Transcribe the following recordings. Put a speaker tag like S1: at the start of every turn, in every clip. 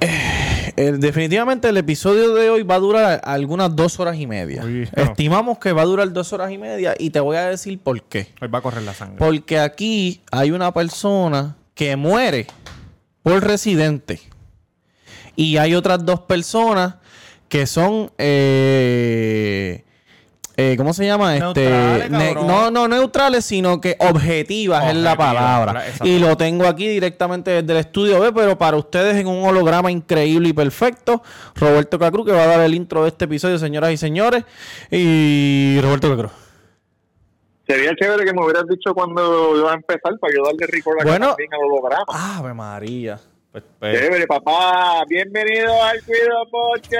S1: Eh, definitivamente el episodio de hoy va a durar algunas dos horas y media.
S2: Uy, no.
S1: Estimamos que va a durar dos horas y media y te voy a decir por qué.
S2: Hoy va a correr la sangre.
S1: Porque aquí hay una persona que muere por residente. Y hay otras dos personas que son. eh, eh, ¿Cómo se llama?
S2: Neutrales,
S1: este, ne- no, no neutrales, sino que objetivas es la palabra. Y lo tengo aquí directamente desde el estudio B, pero para ustedes en un holograma increíble y perfecto. Roberto Cacru, que va a dar el intro de este episodio, señoras y señores. Y Roberto Cacru.
S3: Sería chévere que me hubieras dicho cuando iba a empezar para yo darle record acá
S1: Bueno.
S3: también al holograma.
S1: Ave María. Pues, pues,
S3: Chévere, papá. Bienvenido al Cuido Podcast.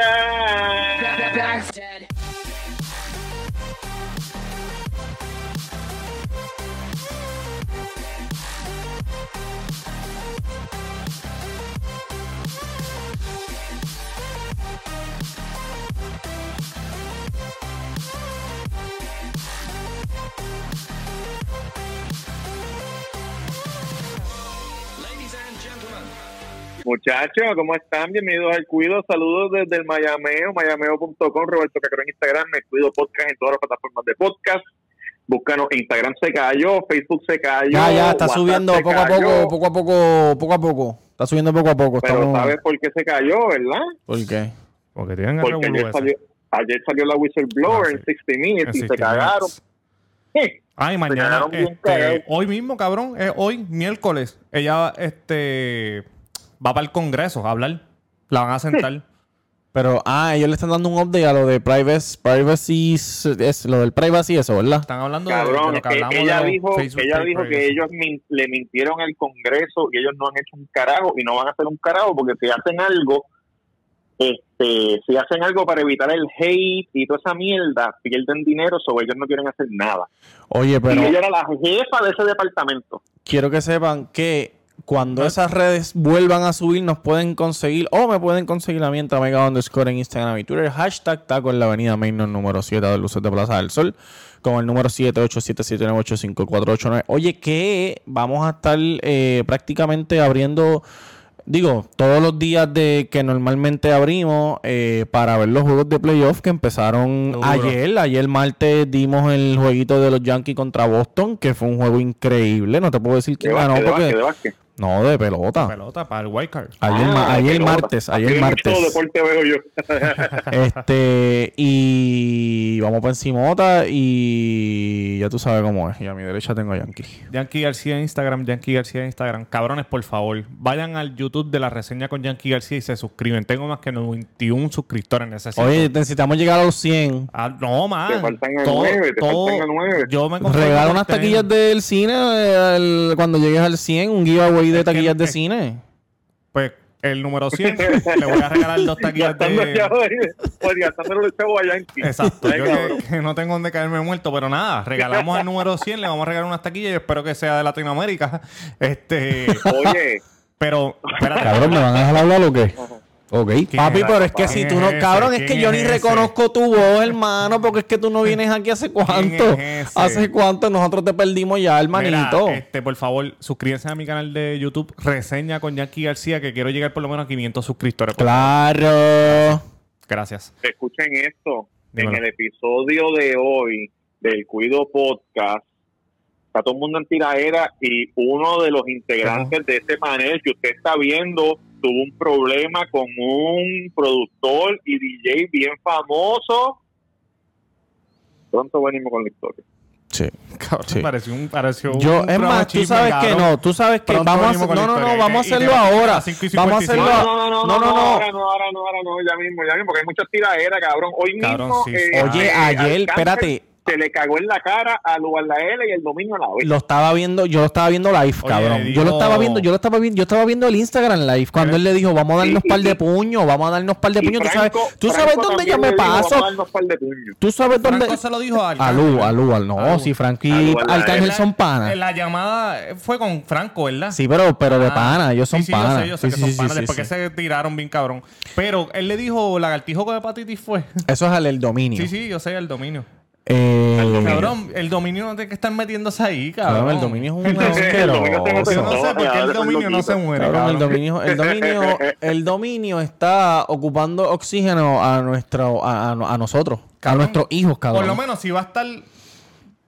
S3: Muchachos, ¿cómo están? Bienvenidos al Cuido. Saludos desde el Mayameo, mayameo.com, Roberto Cacro en Instagram, me Cuido Podcast en todas las plataformas de podcast. Búscanos, Instagram se cayó, Facebook se cayó.
S1: Ya, ya, está
S3: WhatsApp
S1: subiendo poco a poco, poco a poco, poco a poco. Está subiendo poco a poco.
S3: Pero
S1: estamos-
S3: ¿sabes por qué se cayó, verdad?
S1: ¿Por qué?
S2: Porque tienen el
S3: Porque
S2: revolú
S3: ayer salió, ayer salió la whistleblower
S2: Ah, sí.
S3: en 60 Minutes
S2: En
S3: y se
S2: 60
S3: cagaron. Sí.
S2: Ay, mañana, este, hoy mismo, cabrón, es hoy, miércoles, ella, este, va para el Congreso a hablar. La van a sentar.
S1: Pero, ah, ellos le están dando un update a lo de privacy, privacy, es lo del privacy eso, ¿verdad?
S2: Están hablando de- de, lo que
S3: eh,
S2: hablamos
S3: ella
S2: de
S3: dijo,
S2: Facebook
S3: ella dijo que ellos min- le mintieron al Congreso y ellos no han hecho un carajo y no van a hacer un carajo porque si hacen algo, este, si hacen algo para evitar el hate y toda esa mierda, pierden dinero, sobre ellos no quieren hacer nada.
S1: Oye, pero
S3: y ella era la jefa de ese departamento.
S1: quiero que sepan que cuando
S2: Ah.
S1: esas redes vuelvan a subir, nos pueden conseguir, o me pueden conseguir a mí en Tamega underscore en Instagram y Twitter, hashtag taco en la avenida Mainor número 7 de Luces de Plaza del Sol, con el número 7877985489. Oye, que vamos a estar eh, prácticamente abriendo, digo, todos los días de que normalmente abrimos eh, para ver los juegos de playoff que empezaron
S2: Duro.
S1: ayer. Ayer martes dimos el jueguito de los Yankees contra Boston, que fue un juego increíble. No te puedo decir
S3: De
S1: quién ganó porque...
S3: de.
S1: No, de pelota.
S2: Pelota para el wild card.
S1: Ayer,
S3: Ah, de
S1: ayer martes,
S3: Aquí
S1: ayer
S3: hay
S1: martes.
S3: Mucho deporte veo yo.
S1: Este, y vamos para encimota y ya tú sabes cómo es. Y a mi derecha tengo a Yankee.
S2: Yankee García en Instagram, Yankee García en Instagram. Cabrones, por favor, vayan al YouTube de la reseña con Yankee García y se suscriben. Tengo más que 91 suscriptores. Necesito.
S1: Oye, necesitamos llegar a los 100.
S2: Ah, no, man.
S3: Te faltan a nueve, te faltan a nueve.
S2: Yo me con
S1: unas taquillas del cine eh, el- cuando llegues al 100, un giveaway de taquillas de cine.
S2: Pues el número 100 le voy a regalar dos taquillas de...
S3: pues, gastándole el chavo a Yankee.
S2: Exacto, yo que, que no tengo donde caerme muerto, pero nada, regalamos el número 100, le vamos a regalar unas taquillas y espero que sea de Latinoamérica. Este,
S3: Oye,
S2: pero, espérate.
S1: Cabrón, ¿me van a dejar hablar o qué? Ok.
S2: ¿Quién
S1: Papi, pero es que
S2: ¿Quién
S1: si tú no,
S2: ese?
S1: cabrón, es
S2: ¿Quién
S1: que yo ni
S2: ese?
S1: reconozco tu voz, hermano, porque es que tú no vienes aquí hace cuánto. ¿Hace cuánto? Nosotros te perdimos ya, hermanito.
S2: Mira, este, por favor, suscríbanse a mi canal de YouTube, reseña con Yankee García, que quiero llegar por lo menos a 500 suscriptores.
S1: Claro.
S2: Gracias.
S3: escuchen esto.
S2: Dímelo.
S3: En el episodio de hoy del Cuido Podcast, está todo el mundo en tiraera y uno de los integrantes de ese panel que usted está viendo tuvo un problema con un productor y DJ bien famoso. Pronto venimos con la historia.
S1: Sí.
S2: Cabrón,
S1: Sí.
S2: pareció un, pareció
S1: Yo,
S2: un
S1: es más, tú sabes que no, tú sabes que vamos a no, no, no, vamos a hacerlo ahora. Vamos a
S2: 55.
S1: hacerlo.
S3: No, no, no,
S1: No, no, no.
S3: ahora no, ahora no, ahora no, ya mismo, ya mismo, porque hay muchas tiraderas, cabrón. Hoy
S2: Cabrón,
S3: mismo.
S2: sí,
S3: eh.
S1: Oye,
S3: eh,
S1: ayer, espérate.
S3: Se le cagó en la cara a Lugar la L y el dominio a la O.
S1: Lo estaba viendo, yo lo estaba viendo live,
S2: Oye,
S1: cabrón. Yo lo estaba viendo, yo lo estaba viendo, yo estaba viendo el Instagram live cuando él le dijo, vamos a darnos
S3: Y-
S1: par de puños, vamos a darnos par de puños. Tú sabes,
S3: Franco-
S1: tú sabes
S3: Franco
S1: dónde yo me
S3: Vamos a
S1: paso.
S3: darnos par de puños.
S1: Tú sabes dónde.
S2: Franco se lo dijo a
S1: A Lu, a Lu, al- no,
S2: A Lu.
S1: si Frankie
S3: A
S1: y Arcángel son panas.
S2: La llamada fue con Franco, ¿verdad?
S1: Sí, pero, pero de
S2: Ah,
S1: pana, ellos son
S2: sí, sí,
S1: panas.
S2: Yo sé, yo sé
S1: Sí,
S2: que
S1: sí,
S2: son
S1: sí,
S2: panas.
S1: sí,
S2: Después
S1: sí.
S2: que se tiraron bien cabrón. Pero él le dijo lagartijo con hepatitis fue.
S1: Eso es el dominio.
S2: sí, sí, yo sé el dominio.
S1: Eh,
S2: Cabrón, el dominio no tiene que estar metiéndose ahí, cabrón.
S1: cabrón, el dominio es un
S3: mete
S2: Yo no sé por qué el dominio no se muere,
S1: Cabrón, el dominio, el dominio, el dominio está ocupando oxígeno a nuestro, a, a- a nosotros, a nuestros hijos, cabrón.
S2: Por lo menos si va a estar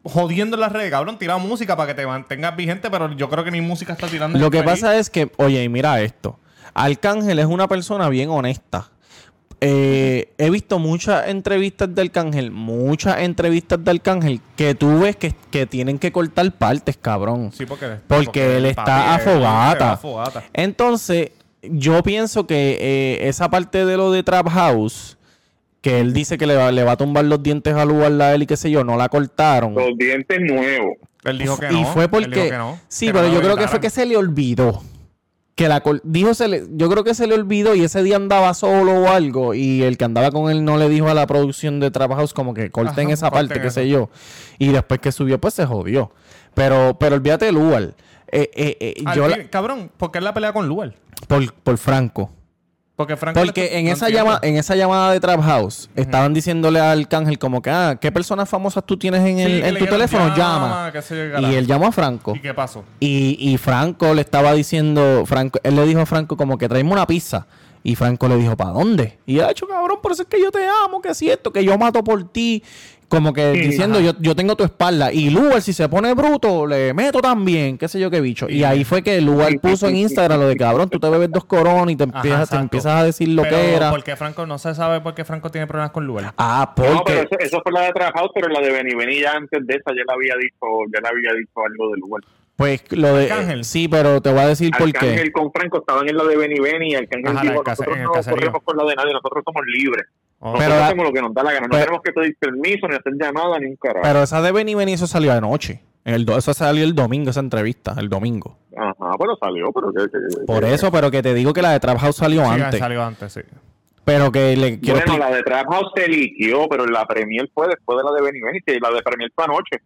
S2: jodiendo las redes, cabrón, tira música para que te mantengas vigente, pero yo creo que ni música está tirando.
S1: Lo que pasa es que, oye, y mira esto. Arcángel es una persona bien honesta. Eh, he visto muchas entrevistas de Arcángel, muchas entrevistas de Arcángel que tú ves que, que tienen que cortar partes, cabrón.
S2: Sí, porque,
S1: Porque él está a fogata.
S2: fogata.
S1: Entonces, yo pienso que eh, esa parte de lo de Trap House, que él dice que le va, le va a tumbar los dientes a lugar a él y qué sé yo, no la cortaron.
S3: Los dientes nuevos.
S2: Él dijo que no.
S1: Y fue
S2: él
S1: porque.
S2: dijo que no,
S1: sí,
S2: que
S1: pero
S2: no
S1: yo creo que fue que se le olvidó. Que la dijo se le, yo creo que se le olvidó y ese día andaba solo o algo y el que andaba con él no le dijo a la producción de House como que corten
S2: Ajá,
S1: esa
S2: corten
S1: parte, qué sé yo. Y después que subió pues se jodió. Pero pero olvídate de Lugar. Eh, eh, eh, yo la-
S2: Cabrón, ¿por qué la pelea con Lugar?
S1: por, por Franco.
S2: Porque Franco...
S1: en esa, llama, en esa llamada de Trap House estaban diciéndole al Arcángel como que, ah, ¿qué personas famosas tú tienes en, el, en tu teléfono? Llama.
S2: yo,
S1: Y él llamó a Franco.
S2: ¿Y qué pasó?
S1: Y, y Franco le estaba diciendo, Franco, él le dijo a Franco como que tráeme una pizza. Y Franco le dijo, ¿para dónde? Y ha hecho, cabrón, por eso es que yo te amo, que es cierto, que yo mato por ti. Como que diciendo, yo, yo tengo tu espalda. Y Lugar, si se pone bruto, le meto también, qué sé yo qué bicho. Y ahí fue que Lugar puso en Instagram lo de, cabrón, tú te bebes dos coronas y te,
S2: Ajá,
S1: empiezas, te empiezas a decir lo
S2: Pero,
S1: que era.
S2: ¿Por qué Franco no se sabe por qué Franco tiene problemas con Lugar?
S1: Ah,
S3: No,
S1: porque...
S3: pero eso, eso fue la de Trap House, pero la de Benny Benny ya antes de esa ya le había dicho, ya le había dicho algo del lugar.
S1: Pues lo de...
S2: Arcángel.
S1: Sí, pero te voy a decir por qué.
S3: Arcángel con Franco estaban en la de Benny Benny y Arcángel
S2: Ajá,
S3: dijo, nosotros
S2: en el
S3: no corremos por la de nadie, nosotros somos libres. Nosotros
S1: Pero la-
S3: hacemos lo que nos da la gana, no
S1: pero-
S3: tenemos que pedir permiso ni hacer llamada ni un carajo.
S1: Pero esa de Benny Benny, eso salió anoche. En el eso salió el domingo, esa entrevista, el domingo.
S3: Ajá, pero salió, pero que... que-
S1: Por
S3: que-
S1: eso, pero que te digo que la de Trap House salió
S2: Sí,
S1: antes.
S2: salió antes, sí.
S1: Pero que le quiero
S3: Bueno, la de Trap House se liquió, pero la Premier fue después de la de Benny Benny, sí, la de Premier fue anoche,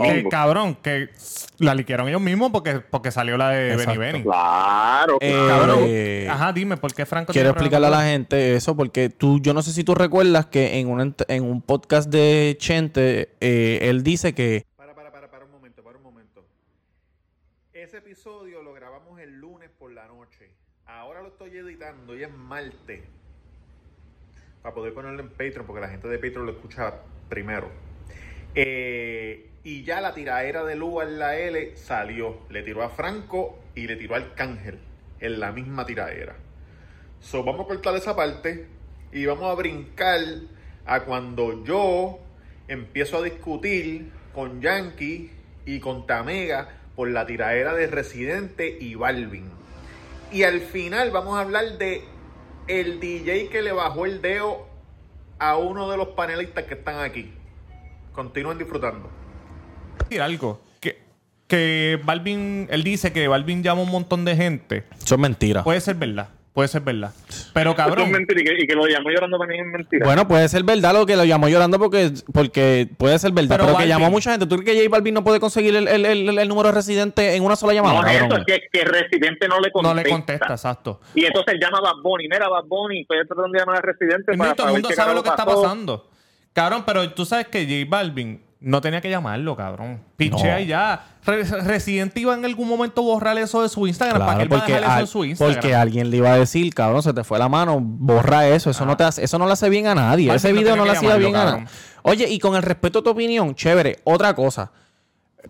S2: Que
S3: domingo.
S2: cabrón, que la liquearon ellos mismos porque, porque salió la de
S1: Exacto.
S2: Benny Benny.
S3: Claro,
S1: Eh,
S3: claro.
S2: Cabrón.
S1: Eh,
S2: Ajá, dime, ¿por qué Franco
S1: Quiero explicarle a la gente eso porque tú, yo no sé si tú recuerdas que en un, en un podcast de Chente, eh, él dice que
S4: Para, para, para, para un momento, para un momento. Ese episodio lo grabamos el lunes por la noche. Ahora lo estoy editando y es martes. Para poder ponerlo en Patreon, porque la gente de Patreon lo escucha primero. Eh, y ya la tiradera de Lugar la L salió. Le tiró a Franco y le tiró a Arcángel en la misma tiradera. So, vamos a cortar esa parte y vamos a brincar a cuando yo empiezo a discutir con Yankee y con Tamega por la tiradera de Residente y Balvin. Y al final vamos a hablar de el DJ que le bajó el dedo a uno de los panelistas que están aquí. Continúen disfrutando.
S2: Decir algo? Que, que Balvin, él dice que Balvin llama a un montón de gente.
S1: eso es mentira.
S2: Puede ser verdad, puede ser verdad. Pero
S3: Esto es
S2: cabrón,
S3: mentira y que, y que lo llamó llorando también es mentira.
S1: Bueno, puede ser verdad lo que lo llamó llorando porque, porque puede ser verdad.
S2: Pero
S1: Pero, que llamó a mucha gente. ¿Tú crees que J Balvin no puede conseguir el, el- el- el número de residente en una sola llamada?
S3: no es eso,
S1: cabrón?
S3: es que, que el residente no le contesta.
S2: no le contesta, exacto.
S3: Y entonces llama a Bad Bunny. Mira, Bad Bunny, estoy tratando de llamar al residente para
S2: todo el mundo sabe lo que está pasando. Cabrón, pero tú sabes que J Balvin no tenía que llamarlo, cabrón. Pichea
S1: No.
S2: y ya. Re- Residente iba en algún momento a borrar eso de su Instagram. ¿Para qué él va a
S1: porque,
S2: dejar eso
S1: al-
S2: en su Instagram?
S1: porque alguien le iba a decir, cabrón, se te fue la mano, borra eso, eso no te hace, eso no le hace bien a nadie, ese
S2: no
S1: video no le
S2: que
S1: hacía bien a nadie. Oye, y con el respeto a tu opinión, chévere, otra cosa.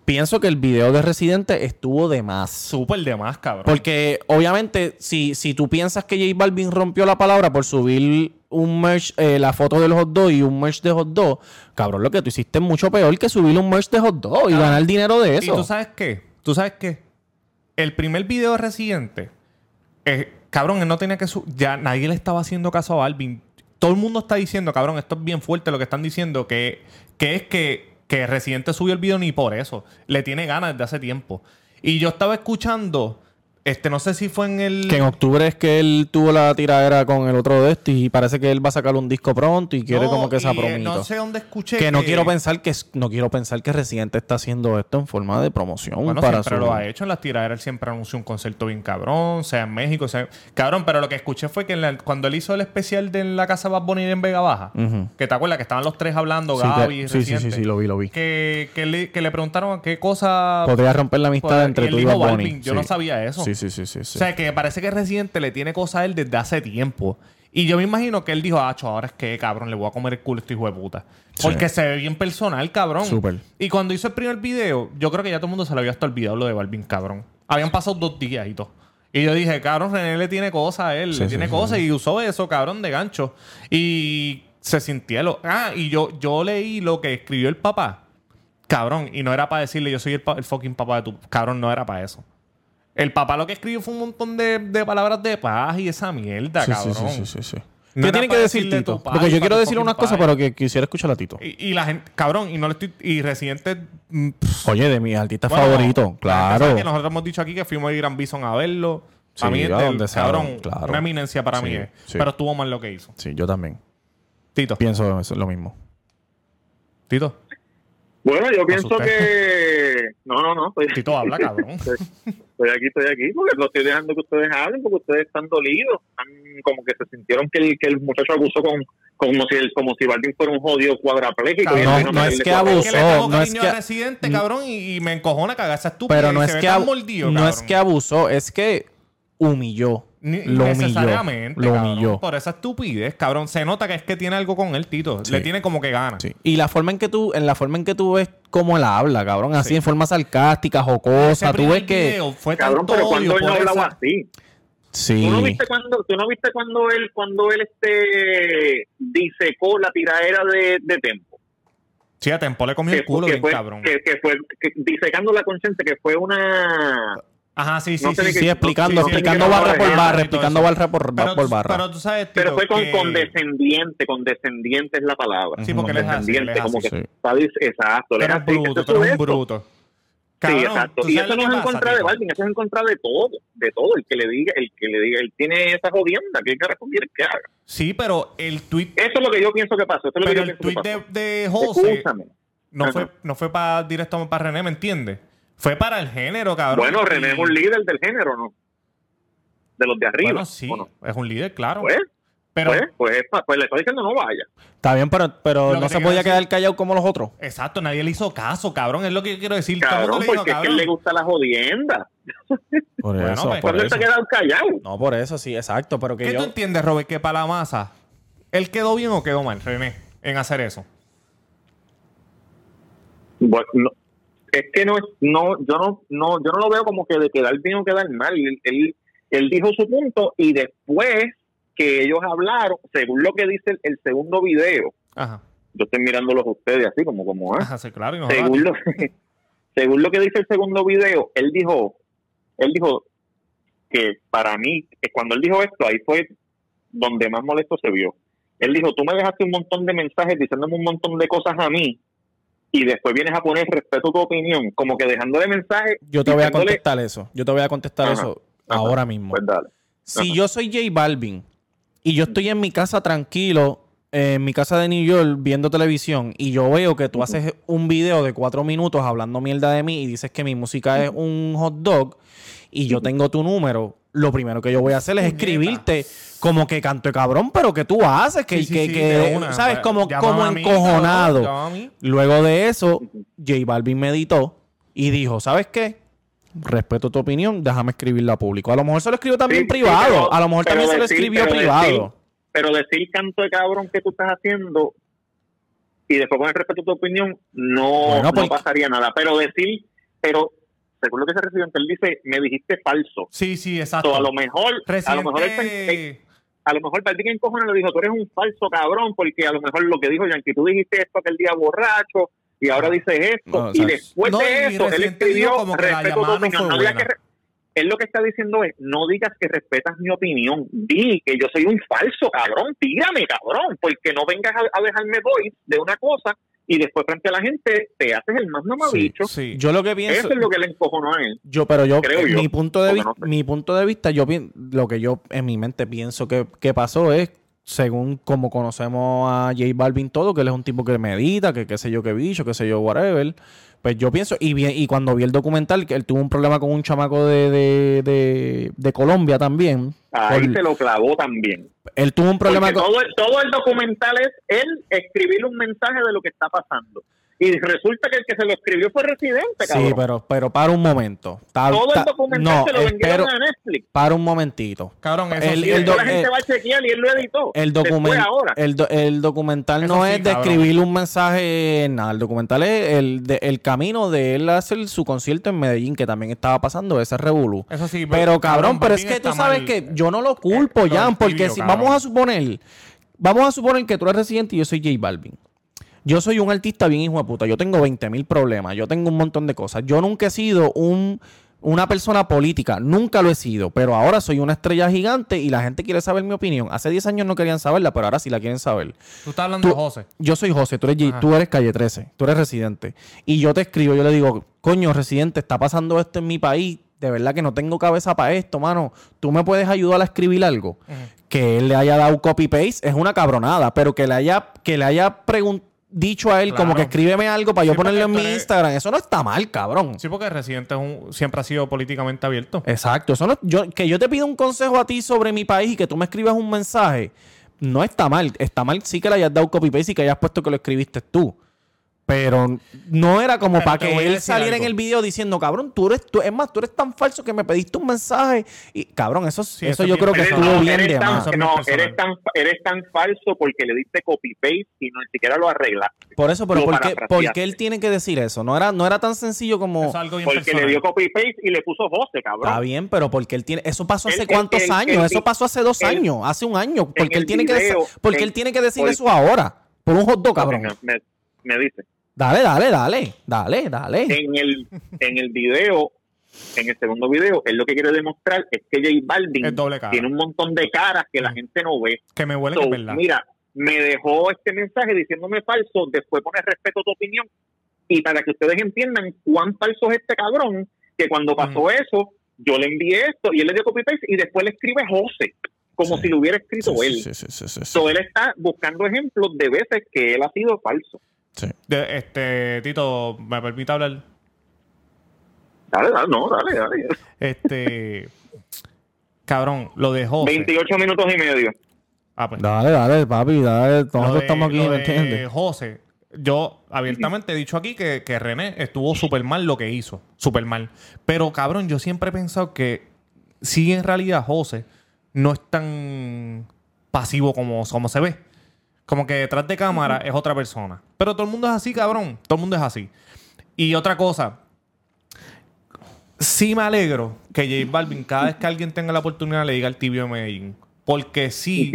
S1: Pienso que el video de Residente estuvo de más.
S2: Súper de más, cabrón.
S1: Porque obviamente, si, si tú piensas que J Balvin rompió la palabra por subir un merch, eh, la foto de los hot dogs y un merch de hot dog, cabrón, lo que tú hiciste es mucho peor que subir un merch de hot dog y
S2: Ah,
S1: ganar dinero de
S2: ¿Y
S1: eso.
S2: tú sabes qué? ¿Tú sabes qué? El primer video de Residente, eh, cabrón, él no tenía que... su- Ya nadie le estaba haciendo caso a Balvin. Todo el mundo está diciendo, cabrón, esto es bien fuerte lo que están diciendo, que, que es que, que Residente subió el video ni por eso. Le tiene ganas desde hace tiempo. Y yo estaba escuchando Este, no sé si fue en el.
S1: Que en octubre es que él tuvo la tiradera con el otro de este y parece que él va a sacar un disco pronto y quiere
S2: No,
S1: como que esa
S2: eh,
S1: promito.
S2: No sé dónde escuché.
S1: que no quiero pensar que no quiero pensar que Residente está haciendo esto en forma de promoción
S2: Bueno,
S1: para
S2: siempre
S1: su
S2: lo ha hecho en las tiraderas. Él siempre anunció un concierto bien cabrón, sea en México, sea... Cabrón, pero lo que escuché fue que en la- cuando él hizo el especial de en la casa Bad Bunny en Vega Baja,
S1: Ujú.
S2: que te acuerdas que estaban los tres hablando,
S1: Sí,
S2: Gaby
S1: que- sí, sí, sí, sí, lo vi, lo vi.
S2: Que, que le, que le preguntaron qué cosa...
S1: Podría romper la amistad entre
S2: y
S1: tú y Bad Bunny.
S2: Yo
S1: Sí.
S2: no sabía eso.
S1: Sí, sí, sí, sí, sí.
S2: O sea, que parece que Residente le tiene cosas a él desde hace tiempo. Y yo me imagino que él dijo, acho, ahora es que, cabrón, le voy a comer el culo a este hijo de puta. Porque se ve bien personal, cabrón.
S1: Súper.
S2: Y cuando hizo el primer video, yo creo que ya todo el mundo se le había hasta olvidado lo de Balvin, cabrón. Habían pasado dos días y todo. Y yo dije, cabrón, René le tiene cosas a él,
S1: Sí,
S2: le tiene
S1: sí,
S2: cosas
S1: sí.
S2: y usó eso, cabrón, de gancho. Y se sintió lo... Ah, y yo, yo leí lo que escribió el papá. Cabrón, y no era para decirle yo soy el, pa- el fucking papá de tu... Cabrón, no era para eso. El papá lo que escribió fue un montón de, de palabras de paz y esa mierda,
S1: Sí,
S2: cabrón.
S1: sí, sí, sí, sí.
S2: No
S1: ¿Qué tiene que decir
S2: decirle
S1: Tito? Porque yo quiero decir unas cosas, pero que quisiera escuchar a Tito.
S2: Y, y la gente, cabrón, y no le estoy. Y Residente. mm, pff,
S1: Oye, de mis artistas
S2: bueno,
S1: favoritos, claro.
S2: que nosotros hemos dicho aquí que fuimos a Gran Bison a verlo.
S1: Sí,
S2: a mí, es
S1: a
S2: del-
S1: donde sea,
S2: cabrón,
S1: claro.
S2: una eminencia para
S1: Sí,
S2: mí. es.
S1: sí.
S2: Pero estuvo mal lo que hizo.
S1: Sí, yo también.
S2: Tito.
S1: Pienso eso, lo mismo.
S2: Tito.
S3: Bueno, yo pienso
S2: asusté.
S3: que... No, no, no. Estoy,
S2: Tito habla, cabrón.
S3: estoy aquí, estoy aquí, porque lo estoy dejando que ustedes hablen, porque ustedes están dolidos. Están como que se sintieron que el, que el muchacho abusó con como si el, como si Balvin fuera un jodido cuadrapléjico.
S2: Cabrón,
S3: y
S1: no, es que abusó.
S2: Es que le tengo
S1: no es que-
S2: Residente, cabrón, y, y me encojona cagar esa estúpida.
S1: Pero no es que
S2: mordido,
S1: no es que abusó, es que humilló.
S2: Ni-
S1: lo humilló.
S2: necesariamente,
S1: Lo
S2: cabrón,
S1: humilló.
S2: Por esa estupidez, cabrón. Se nota que es que tiene algo con él, Tito.
S1: Sí.
S2: Le tiene como que gana.
S1: Sí. Y la forma en que tú, en la forma en que tú ves cómo él habla, cabrón, así
S2: Sí.
S1: en forma sarcástica,
S2: Ese
S1: jocosa, tú ves que
S2: fue
S3: Cabrón,
S2: tanto
S3: pero cuando
S2: odio
S3: él no hablaba
S2: esa-
S3: así.
S1: sí.
S3: ¿Tú no viste cuando, tú no viste cuando él, cuando él este disecó la tiradera de, de Tempo?
S2: Sí, a Tempo le comió
S3: Que
S2: el culo bien
S3: fue,
S2: cabrón.
S3: que, que fue que- disecando la conciencia que fue una
S2: Ajá, sí, sí,
S3: no
S2: sí. sí.
S1: Sí,
S3: que-
S1: explicando,
S3: ni
S1: explicando
S3: qué
S1: barra por barra, explicando barra por,
S2: Pero,
S1: por barra.
S2: pero tú sabes, Tito,
S3: pero fue con
S2: que-
S3: condescendiente, condescendiente es la palabra.
S2: Sí, porque él es así, él
S3: condescendiente,
S2: es
S3: como
S2: así.
S3: que
S1: Sí.
S3: exacto,
S2: Tú
S3: es
S2: bruto,
S3: eso
S2: tú eres
S3: es
S2: un
S3: esto.
S2: bruto.
S3: Sí,
S2: Cabrón,
S3: exacto.
S2: ¿tú
S3: Y eso no
S2: que
S3: es en contra de
S2: Tito?
S3: Balvin, eso es en contra de todo, de todo. El que le diga, el que le diga, él tiene esa jodienda, ¿qué carajo quiere que haga?
S2: Sí, pero el tweet,
S3: Eso es lo que yo pienso que pasó, eso es lo que
S2: pero
S3: yo
S2: el
S3: pienso
S2: tweet
S3: que
S2: de, de José
S3: Escúchame.
S2: no
S3: Ajá.
S2: fue, no fue para directo para René, ¿me entiendes? Fue para el género, cabrón.
S3: Bueno, René
S2: Y-
S3: es un líder del género, ¿no? De los de arriba.
S2: Bueno, sí,
S3: ¿o no?
S2: es un líder, claro.
S3: Pues,
S2: pero,
S3: pues, pues, es pa- pues le estoy diciendo no vaya.
S1: Está bien, pero, pero no se podía
S2: decir-
S1: quedar callado como los otros.
S2: exacto, nadie le hizo caso, cabrón. Es lo que yo quiero decir.
S3: Cabrón, porque es que a él le gusta la jodienda.
S1: Por
S2: Bueno,
S1: eso,
S2: pues,
S1: por eso.
S3: se ha quedado callado.
S1: No, por eso, sí, exacto. Pero que
S2: ¿Qué
S1: yo.
S2: tú entiendes, Robert, que para la masa, él quedó bien o quedó mal, René, en hacer eso?
S3: Bueno, no, es que no es, no, yo no, no, yo no lo veo como que de quedar bien o quedar mal. Él, él, él dijo su punto y después que ellos hablaron, según lo que dice el, el segundo video,
S2: Ajá,
S3: yo estoy mirándolos a ustedes así como, como, ¿ah?
S2: ajá, sí, claro.
S3: Según lo, según lo que dice el segundo video, él dijo, él dijo que para mí, cuando él dijo esto, ahí fue donde más molesto se vio. Él dijo, tú me dejaste un montón de mensajes diciéndome un montón de cosas a mí y después vienes a poner respeto a tu opinión, como que dejándole mensajes.
S1: Yo te voy a contestar eso. Yo te voy a contestar
S3: Ajá,
S1: eso
S3: ajá.
S1: ahora mismo.
S3: Pues dale.
S1: Si
S3: Ajá.
S1: yo soy J Balvin y yo estoy en mi casa tranquilo, en mi casa de New York viendo televisión y yo veo que tú haces un video de cuatro minutos hablando mierda de mí y dices que mi música es un hot dog y yo tengo tu número, lo primero que yo voy a hacer es escribirte como que canto de cabrón, pero que tú haces, que,
S2: Sí, sí,
S1: que,
S2: sí,
S1: que-
S2: una.
S1: ¿sabes? Como,
S2: Llámame
S1: como
S2: mí,
S1: encojonado.
S2: mí.
S1: Luego de eso, J Balvin meditó y dijo, ¿sabes qué? Respeto tu opinión, déjame escribirla a público. A lo mejor se lo escribió también
S3: Sí, sí,
S1: privado.
S3: pero-
S1: a lo mejor también se lo escribió
S3: pero
S1: privado.
S3: decir- pero decir canto de cabrón que tú estás haciendo y después con el respeto a tu opinión no,
S1: Bueno,
S3: no pasaría nada. Pero decir, pero lo que se recibió, él dice, me dijiste falso.
S2: Sí, sí, exacto.
S3: So, a lo mejor, a lo mejor él
S2: Residente-
S3: a lo mejor Balvin en cojones le dijo, tú eres un falso cabrón, porque a lo mejor lo que dijo Yankee, tú dijiste esto aquel día borracho, y ahora dices esto,
S1: No, o
S3: y después
S2: no,
S3: de eso, él
S2: Residente
S3: escribió,
S2: como que la
S3: respeto tu
S2: llamada no
S3: opinión, no que re- él lo que está diciendo es, no digas que respetas mi opinión, di que yo soy un falso cabrón, dígame cabrón, porque no vengas a, a dejarme voice de una cosa y después frente a la gente te haces el más mamabicho.
S2: Sí.
S1: Yo lo que pienso.
S3: Eso es lo que le encojonó a él.
S1: Yo, pero yo,
S3: Creo yo,
S1: mi punto de vista,
S3: no sé.
S1: mi punto de vista, yo pien- lo que yo en mi mente pienso que, que pasó es, según como conocemos a J Balvin todo, que él es un tipo que medita, que qué sé yo qué bicho, qué sé yo, whatever. Pues yo pienso, y, vi- y cuando vi el documental, que él tuvo un problema con un chamaco de, de, de, de Colombia también.
S3: Ahí
S1: por-
S3: se lo clavó también.
S1: él tuvo un problema
S3: Porque
S1: con...
S3: todo, el, todo el documental es él escribir un mensaje de lo que está pasando. Y resulta que el que se lo escribió fue Residente, cabrón.
S1: Sí, pero, pero para un momento.
S3: Todo el documental
S1: no,
S3: se lo vendieron
S1: espero-
S3: a Netflix.
S1: para un momentito.
S2: Cabrón, eso
S1: El-
S2: sí.
S3: Y
S1: el
S3: la gente va a chequear y él lo editó.
S1: El, document-
S3: ahora.
S1: el, el documental
S2: Eso
S1: no
S2: sí,
S1: es de
S2: cabrón.
S1: escribirle un mensaje, nada. El documental es el, de- el camino de él hacer su concierto en Medellín, que también estaba pasando ese revolú.
S2: Eso sí,
S1: Pero cabrón, pero es que tú sabes
S2: mal.
S1: que yo no lo culpo,
S2: Eh,
S1: Jan, porque
S2: tibio,
S1: si
S2: cabrón.
S1: vamos a suponer, vamos a suponer que tú eres residente y yo soy J Balvin. Yo soy un artista bien hijo de puta. Yo tengo 20 mil problemas. Yo tengo un montón de cosas. Yo nunca he sido un, una persona política. Nunca lo he sido. Pero ahora soy una estrella gigante y la gente quiere saber mi opinión. Hace 10 años no querían saberla, pero ahora sí la quieren saber.
S2: Tú estás hablando
S1: Tú-
S2: de José.
S1: Yo soy José, tú eres,
S2: Ajá.
S1: tú eres calle 13, tú eres residente. Y yo te escribo, yo le digo, coño, residente, está pasando esto en mi país. De verdad que no tengo cabeza para esto, mano. Tú me puedes ayudar a escribir algo. Que él le haya dado copy-paste es una cabronada, pero que le haya, que le haya pregun- dicho a él como que escríbeme algo para yo
S2: Sí,
S1: ponerlo en mi
S2: eres-
S1: Instagram. Eso no está mal, cabrón.
S2: Sí, porque Residente es un, siempre ha sido políticamente abierto.
S1: Exacto. Eso no, yo, que yo te pido un consejo a ti sobre mi país y que tú me escribas un mensaje, no está mal. Está mal sí que le hayas dado copy-paste y que hayas puesto que lo escribiste tú. Pero no era como
S2: Pero
S1: para que él saliera en el video diciendo, cabrón, tú eres, tú, es más, tú eres tan falso que me pediste un mensaje. Y cabrón, eso,
S2: Sí,
S1: eso
S2: eso
S1: yo creo que estuvo
S3: no,
S1: bien
S3: eres
S1: de
S3: tan, no, eres tan, eres tan falso porque le diste copy-paste y no ni siquiera lo arreglaste.
S1: Por eso, pero
S3: lo
S1: ¿por qué,
S3: parafraseaste.
S1: por qué él tiene que decir eso? No era, no era tan sencillo como...
S2: Es algo
S3: Porque
S2: personal.
S3: le dio copy-paste y le puso José, cabrón.
S1: Está bien, pero porque él tiene, eso pasó hace
S3: El-
S1: cuántos
S3: el-
S1: años,
S3: el-
S1: eso pasó hace dos
S3: el-
S1: años, hace un año, porque él tiene que
S3: video,
S1: porque él tiene que decir eso ahora, por un hot dog, cabrón.
S3: Me, me- me dice.
S1: Dale, dale, dale, dale, dale.
S3: En el, en el video, en el segundo video, él lo que quiere demostrar es que J Balvin
S2: Es doble cara.
S3: tiene un montón de caras que la gente no ve.
S2: Que me huele
S3: So,
S2: verdad.
S3: mira, me dejó este mensaje diciéndome falso, después pone respeto a tu opinión. Y para que ustedes entiendan cuán falso es este cabrón, que cuando pasó eso, yo le envié esto y él le dio copy paste y después le escribe José, como
S1: Sí.
S3: si lo hubiera escrito
S1: Sí,
S3: él.
S1: sí, sí, sí, sí, sí.
S3: So, él está buscando ejemplos de veces que él ha sido falso.
S1: Sí.
S2: De- este, Tito, ¿me permite hablar?
S3: Dale, dale, no, dale, dale.
S2: Este. cabrón, lo de José.
S3: 28 minutos y medio.
S2: Ah, pues.
S1: Dale, dale, papi, dale, nosotros estamos aquí,
S2: lo
S1: ¿me
S2: de
S1: entiendes?
S2: José, yo abiertamente he dicho aquí que, que René estuvo súper mal lo que hizo. Súper mal. Pero cabrón, yo siempre he pensado que sí, en realidad, José no es tan pasivo como, como se ve. Como que detrás de cámara es otra persona. Pero todo el mundo es así, cabrón. Todo el mundo es así. Y otra cosa. Sí me alegro que J Balvin, cada vez que alguien tenga la oportunidad, le diga al tibio de Medellín. Porque sí,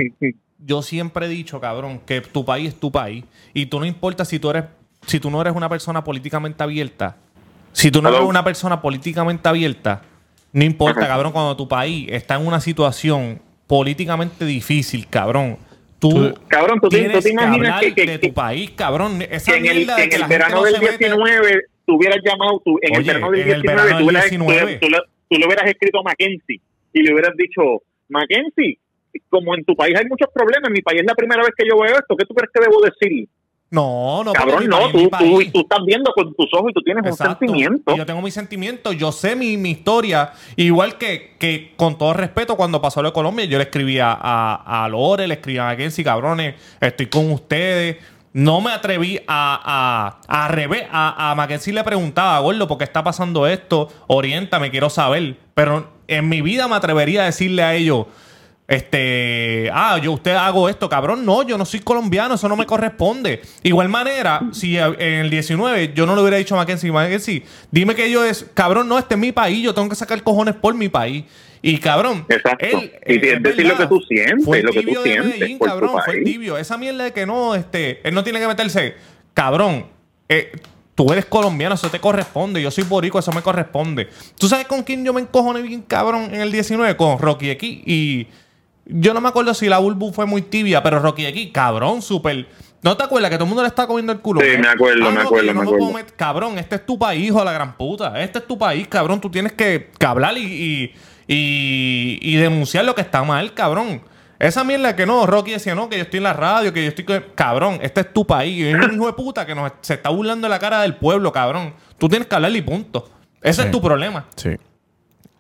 S2: yo siempre he dicho, cabrón, que tu país es tu país. Y tú no importa si tú eres, si tú no eres una persona políticamente abierta. Si tú no eres una persona políticamente abierta, no importa, cabrón, cuando tu país está en una situación políticamente difícil, cabrón. Tú,
S3: Cabrón, ¿tú te-
S2: tienes
S3: tú te imaginas que- que-
S2: de
S3: que-
S2: tu país, cabrón. Esa
S3: que en el, que en el verano
S2: no
S3: del
S2: se mete-
S3: 19 tú hubieras llamado, tú, en el
S2: Oye,
S3: verano del
S2: en el
S3: 19,
S2: verano
S3: tú,
S2: del
S3: hubieras,
S2: 19.
S3: tú, tú le- tú le hubieras escrito a Mackenzie y le hubieras dicho, Mackenzie, como en tu país hay muchos problemas, en mi país es la primera vez que yo veo esto, ¿qué tú crees que debo decir?
S2: No, no,
S3: Cabrón, no, tú, tú, tú estás viendo con tus ojos y tú tienes
S2: Exacto.
S3: un sentimiento.
S2: Y Yo tengo mis sentimientos, yo sé mi, mi historia. Igual que, que, con todo respeto, cuando pasó lo de Colombia, yo le escribía a, a Lore, le escribía a Mackenzie, cabrones, estoy con ustedes. No me atreví a, a, a revés. A, a Mackenzie le preguntaba, gordo, ¿por qué está pasando esto? Oriéntame, quiero saber. Pero en mi vida me atrevería a decirle a ellos, este, ah, yo usted hago esto, cabrón. No, yo no soy colombiano, eso no me corresponde. Igual manera, si en el 19 yo no le hubiera dicho a Mackenzie, Mackenzie, dime que yo es, cabrón, no, este es mi país, yo tengo que sacar cojones por mi país. Y cabrón,
S3: Exacto.
S2: él,
S3: Y
S2: eh,
S3: es decir lo que tú sientes,
S2: fue
S3: lo que tú sientes
S2: Medellín,
S3: por tu
S2: cabrón, fue
S3: país.
S2: tibio. Esa mierda de que no, este, él no tiene que meterse. Cabrón, eh, tú eres colombiano, eso te corresponde. Yo soy borico, eso me corresponde. ¿Tú sabes con quién yo me encojoné bien, cabrón, en el 19? Con Rocky X. Y yo no me acuerdo si la Bulbu fue muy tibia, pero Rocky X, cabrón, súper ¿No te acuerdas que todo el mundo le está comiendo el culo?
S3: Sí, me acuerdo,
S2: Ah,
S3: me acuerdo,
S2: no
S3: me acuerdo.
S2: Cabrón, este es tu país, hijo de la gran puta. Este es tu país, cabrón. Tú tienes que, que hablar y, y, y- y denunciar lo que está mal, cabrón. Esa mierda que no, Rocky decía, no, que yo estoy en la radio, que yo estoy... con-". Cabrón, este es tu país. Es un hijo de puta que nos, se está burlando de la cara del pueblo, cabrón. Tú tienes que hablar y punto. Ese
S1: Sí.
S2: es tu problema.
S1: Sí.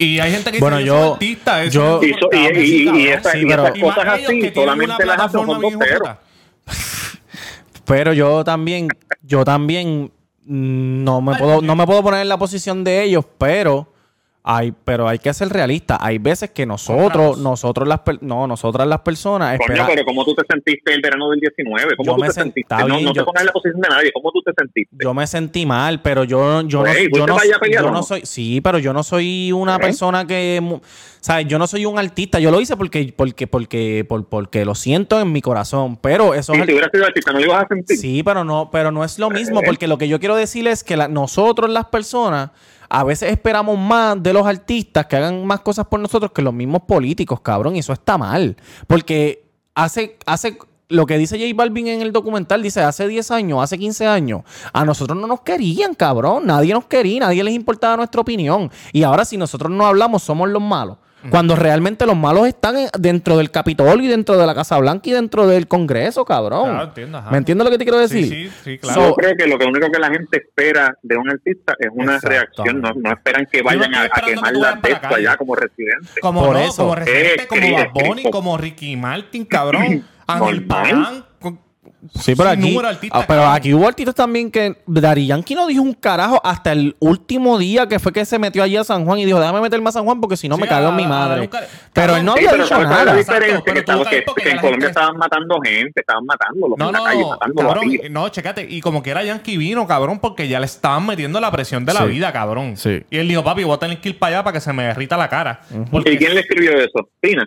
S2: Y hay gente que
S1: Bueno,
S2: dice,
S1: yo-
S2: soy artista.
S1: yo-
S3: Y,
S2: es
S3: so- y, y-
S2: sí,
S3: y
S2: cabrón.
S3: esa-
S1: Sí,
S3: y
S1: pero-
S3: esas
S2: más
S3: cosas así solamente las hacen con
S2: puta.
S1: Pero yo también, yo también mm, no me puedo, no me puedo poner en la posición de ellos, pero hay, pero hay que ser realistas. Hay veces que nosotros, nosotros las per- no, nosotras las personas
S3: Coño,
S1: espera-
S3: pero ¿cómo tú te sentiste el verano del 19? ¿Cómo
S1: Yo
S3: tú
S1: me
S3: te
S1: sent-
S3: sentiste? No, no te
S1: yo-
S3: pongas en la posición de nadie. ¿Cómo tú te sentiste?
S1: yo me sentí mal, pero yo, yo no, yo
S3: ¿fuiste
S1: no, yo no
S3: no?
S1: soy, sí, pero yo no soy una
S3: ¿Eh?
S1: persona que, ¿sabes? Yo no soy un artista. Yo lo hice porque, porque, porque, por- porque lo siento en mi corazón. Pero eso
S3: Si
S1: es
S3: te hubieras sido artista, ¿no lo ibas a sentir?
S1: Sí, pero no, pero no es lo mismo,
S3: Eh.
S1: porque lo que yo quiero decir es que la- nosotros las personas a veces esperamos más de los artistas que hagan más cosas por nosotros que los mismos políticos, cabrón, y eso está mal. Porque hace, hace lo que dice J Balvin en el documental, dice hace 10 años, hace 15 años, a nosotros no nos querían, cabrón, nadie nos quería, nadie les importaba nuestra opinión. Y ahora si nosotros no hablamos, somos los malos. Cuando realmente los malos están en- dentro del Capitolio y dentro de la Casa Blanca y dentro del Congreso, cabrón.
S2: Claro, entiendo, ajá.
S1: ¿Me entiendes lo que te quiero decir?
S2: Sí, sí, sí, claro.
S3: Yo
S1: So-
S3: creo que lo que único que la gente espera de un artista es una
S1: Exacto.
S3: reacción. No, no esperan que
S2: Yo
S3: vayan a, quemar
S2: que
S3: la testa allá como residente.
S2: Como
S1: Por
S2: no,
S1: eso.
S2: como Residente,
S3: Eh,
S2: como
S3: Cristo,
S2: Bad Bunny,
S3: Cristo.
S2: como Ricky Martin, cabrón. Ángel. Pagán.
S1: Sí, pero aquí,
S2: número de artistas,
S1: ah, pero
S2: cabrón.
S1: aquí hubo artistas también que Dari Yankee no dijo un carajo hasta el último día que fue que se metió allí a San Juan y dijo, déjame meterme a San Juan porque si no
S2: Sí,
S1: me cago en mi madre. Pero él no
S3: Sí,
S1: había
S3: pero
S1: dicho
S3: ¿sabes cuál es la
S1: nada.
S2: Exacto,
S3: diferencia?
S2: pero
S3: que, que- que en Colombia
S2: gente-
S3: estaban matando gente, estaban matándolos
S2: No,
S3: en la
S2: no,
S3: calle, matándolos
S2: cabrón, no, chécate. Y como que era Yankee vino, cabrón, porque ya le estaban metiendo la presión de la
S1: Sí.
S2: vida, cabrón.
S1: Sí.
S2: Y él dijo, papi, voy a tener que ir para allá para que se me derrita la cara. Porque-
S3: ¿Y quién le escribió eso? Tina.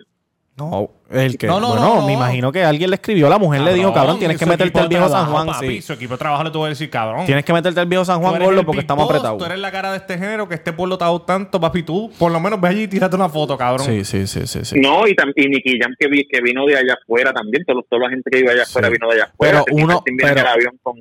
S1: No, el que,
S2: No, no,
S1: bueno,
S2: no, no.
S1: me imagino que alguien le escribió, la mujer le dijo, cabrón, tienes que meterte al viejo San Juan,
S2: papi,
S1: sí.
S2: Su equipo de trabajo le tuvo que decir, cabrón.
S1: Tienes que meterte al viejo San Juan gordo porque estamos apretados.
S2: Tú eres la cara de este género que este pueblo te ha dado tanto, papi. Tú, por lo menos, ve allí y tírate una foto, cabrón.
S1: Sí, sí, sí, sí, sí.
S3: No, y, y Nicky Jam que, vi- que vino de allá afuera también. Todo- toda la gente que iba allá afuera
S1: Sí.
S3: vino de allá afuera.
S1: Pero uno- pero-
S3: el avión con,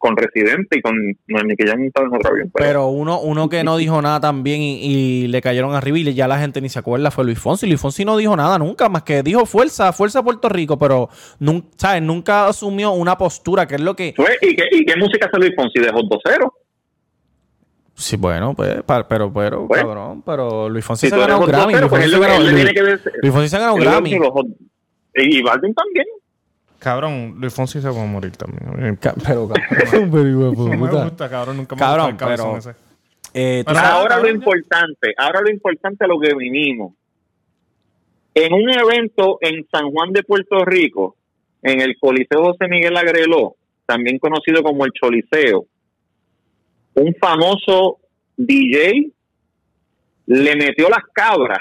S3: con Residente y con... No, Nicky Jam estaba en otro avión. Pero,
S1: Pero uno, uno que no dijo nada también y, y le cayeron arriba y ya la gente ni se acuerda fue Luis Fonsi. Luis Fonsi no dijo nada nunca, más que dijo fuerza, fuerza Puerto Rico, pero nun- ¿sabes? nunca asumió una postura, que es lo que...
S3: Fue- ¿y, qué, ¿Y qué música hace Luis Fonsi? ¿De Hot 2-0?
S1: Sí, bueno, pues, pa- pero, pero,
S3: Bueno.
S1: cabrón, pero Luis Fonsi
S3: Si
S1: se ha ganado un Grammy.
S3: 2-0,
S1: Luis
S3: pues
S1: Fonsi se ha ganado-
S3: que
S1: un Grammy.
S3: Y Balvin también.
S2: Cabrón, Luis Fonsi se va a morir también.
S1: Ca- Pero, cabrón, pero, hijo de
S2: No me gusta, cabrón. Nunca me
S1: Cabrón,
S2: gusta el
S1: pero-
S2: ese.
S1: Eh, tú
S2: Pero-
S1: sabes-
S3: ahora lo
S2: cabrón,
S3: importante, ahora lo importante a lo que vinimos. En un evento en San Juan de Puerto Rico, en el Coliseo José Miguel Agreló, también conocido como el Choliseo, un famoso DJ le metió las cabras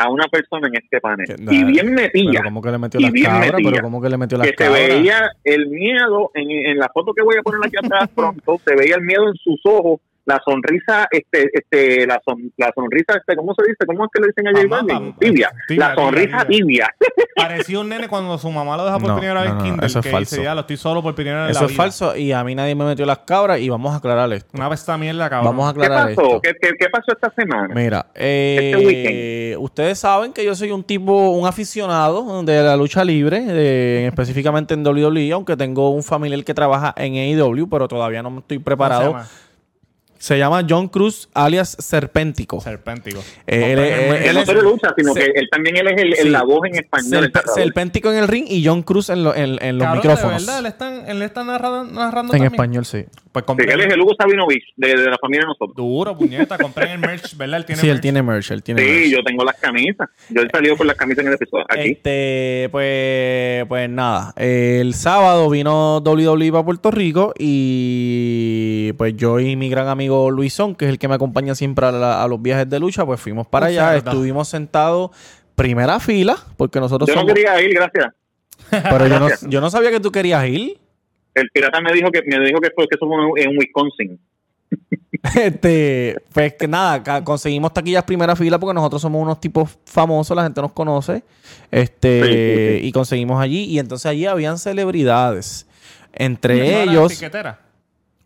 S3: a una persona en este panel. Y bien
S1: pero
S3: metía,
S1: ¿cómo que le metió las cabras? Pero ¿cómo que le metió las
S3: que se
S1: cabras?
S3: veía el miedo en, en la foto que voy a poner aquí atrás pronto, se veía el miedo en sus ojos, la sonrisa, este, este, la, son- la sonrisa, este, ¿cómo se dice? ¿Cómo es que le dicen a J Balvin? Tibia.
S2: Tibia,
S3: La sonrisa
S2: tibia,
S3: tibia.
S2: Parecía un nene cuando su mamá lo deja por
S1: No,
S2: primera vez
S1: no, no,
S2: en Kindle.
S1: eso es
S2: que
S1: falso.
S2: Dice, ya, lo estoy solo por primera vez en
S1: Eso
S2: la
S1: es
S2: vida".
S1: falso y a mí nadie me metió las cabras y vamos a aclarar esto.
S2: Una vez esta mierda, cabrón.
S1: Vamos a
S3: ¿Qué
S1: aclarar
S3: pasó?
S1: esto.
S3: ¿Qué, qué, qué pasó esta semana?
S1: Mira, eh,
S3: Este weekend.
S1: ustedes saben que yo soy un tipo, un aficionado de la lucha libre, de- específicamente en WWE, aunque tengo un familiar que trabaja en AEW, pero todavía no me estoy
S2: ¿Cómo
S1: preparado.
S2: Se llama?
S1: John Cruz, alias Serpéntico.
S2: Serpéntico.
S1: Eh, él,
S2: No,
S1: él-
S3: no
S1: es
S3: solo lucha, sino
S1: se-
S3: que él también él es el,
S1: sí.
S3: la voz en español.
S1: Serpéntico en el ring y John Cruz en, lo- en- en los
S2: Cabrón, de
S1: micrófonos.
S2: verdad, él está, él está narrando, narrando
S1: En
S2: también.
S1: español, sí.
S2: Pues
S3: Sí,
S2: compré
S3: él es el Hugo Sabinovich, de, de la familia de nosotros.
S2: Duro, puñeta. Compré el merch, ¿verdad? Él tiene
S1: Sí, él
S2: merch.
S1: tiene merch, él tiene
S3: Sí,
S1: merch.
S3: yo tengo las camisas. Yo he salido con las camisas en el episodio. Aquí.
S1: Este, pues, pues nada. El sábado vino WWE para Puerto Rico y pues yo y mi gran amigo Luisón, que es el que me acompaña siempre a, la- a los viajes de lucha, pues fuimos para allá. Estuvimos sentados primera fila, porque nosotros
S3: yo no quería ir, gracias.
S1: pero yo no,
S3: Gracias.
S1: yo no sabía que tú querías ir.
S3: El pirata me dijo que me dijo que fue que eso fue en Wisconsin.
S1: Este, pues que nada, conseguimos taquillas primera fila porque nosotros somos unos tipos famosos, la gente nos conoce. Este,
S3: Sí, sí,
S1: y conseguimos allí. Y entonces allí habían celebridades. entre
S2: ¿No era
S1: ellos...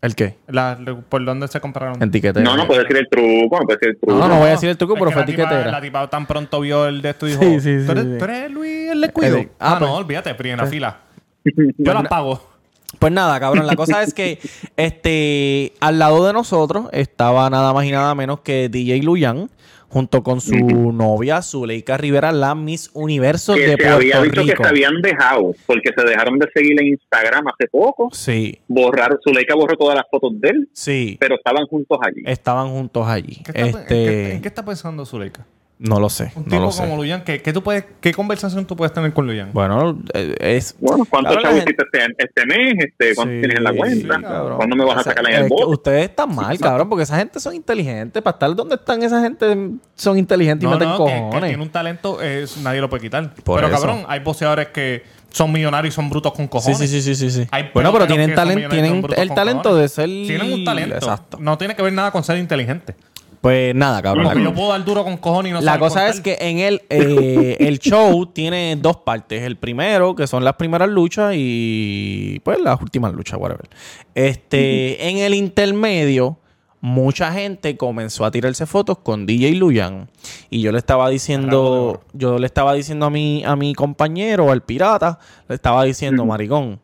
S1: ¿El qué?
S2: La- ¿Por dónde se compraron?
S1: En tiquetera.
S3: No, no puede decir el truco, no puede decir el truco.
S1: No, no voy a decir el truco,
S2: Es
S1: pero fue
S2: la tipa-
S1: tiquetera.
S2: La tipa tan pronto vio el de esto y dijo:
S1: Sí, sí, sí,
S2: ¿Tú, eres,
S1: sí.
S2: tú eres Luis el de cuido?
S1: El de-
S2: ah,
S1: ah, pues.
S2: no, olvídate, pri en la fila. Yo las pago.
S1: Pues nada, cabrón. La cosa es que este al lado de nosotros estaba nada más y nada menos que DJ Luyan junto con su novia Zuleika Rivera, la Miss Universo
S3: que
S1: de
S3: se
S1: Puerto
S3: había dicho
S1: Rico.
S3: que se habían dejado, porque se dejaron de seguir en Instagram hace poco.
S1: Sí,
S3: Borraron, Zuleika borró todas las fotos de él,
S1: sí.
S3: pero estaban juntos allí.
S1: Estaban juntos allí.
S2: ¿Qué está, en,
S1: Este,
S2: qué, en qué está pensando Zuleika?
S1: No lo sé,
S2: Un
S1: no
S2: tipo
S1: lo sé.
S2: como Luyan, ¿qué, qué tú puedes, ¿qué conversación tú puedes tener con Luyan?
S1: Bueno, eh, es
S3: Bueno, ¿cuántos
S1: Cabrón,
S3: chavos hiciste este, este mes? Este, ¿Cuántos
S1: Sí,
S3: tienes en la cuenta?
S1: sí, cabrón.
S3: ¿Cuándo me vas a
S1: O sea,
S3: sacar en el bote?
S1: Ustedes están mal, cabrón, porque esa gente son inteligentes. Para estar donde están esa gente son inteligentes y
S2: No,
S1: meten
S2: no, que, que
S1: cojones.
S2: tiene un talento, es, nadie lo puede quitar.
S1: Por
S2: pero
S1: eso.
S2: cabrón, hay boxeadores que son millonarios y son brutos con cojones.
S1: sí, sí, sí, sí, sí.
S2: Hay
S1: Bueno, pero tienen talento,
S2: y
S1: tienen el talento
S2: cojones.
S1: de ser.
S2: Tienen un talento.
S1: Exacto.
S2: No tiene que ver nada con ser inteligente.
S1: Pues nada, cabrón.
S2: Porque
S1: la-
S2: yo puedo dar duro con cojones y no
S1: La cosa es que en el, eh, el show tiene dos partes. El primero, que son las primeras luchas, y pues las últimas luchas, whatever. Este, en el intermedio, mucha gente comenzó a tirarse fotos con DJ Luyan. Y yo le estaba diciendo, yo le estaba diciendo a mi, a mi compañero, al pirata, le estaba diciendo, maricón.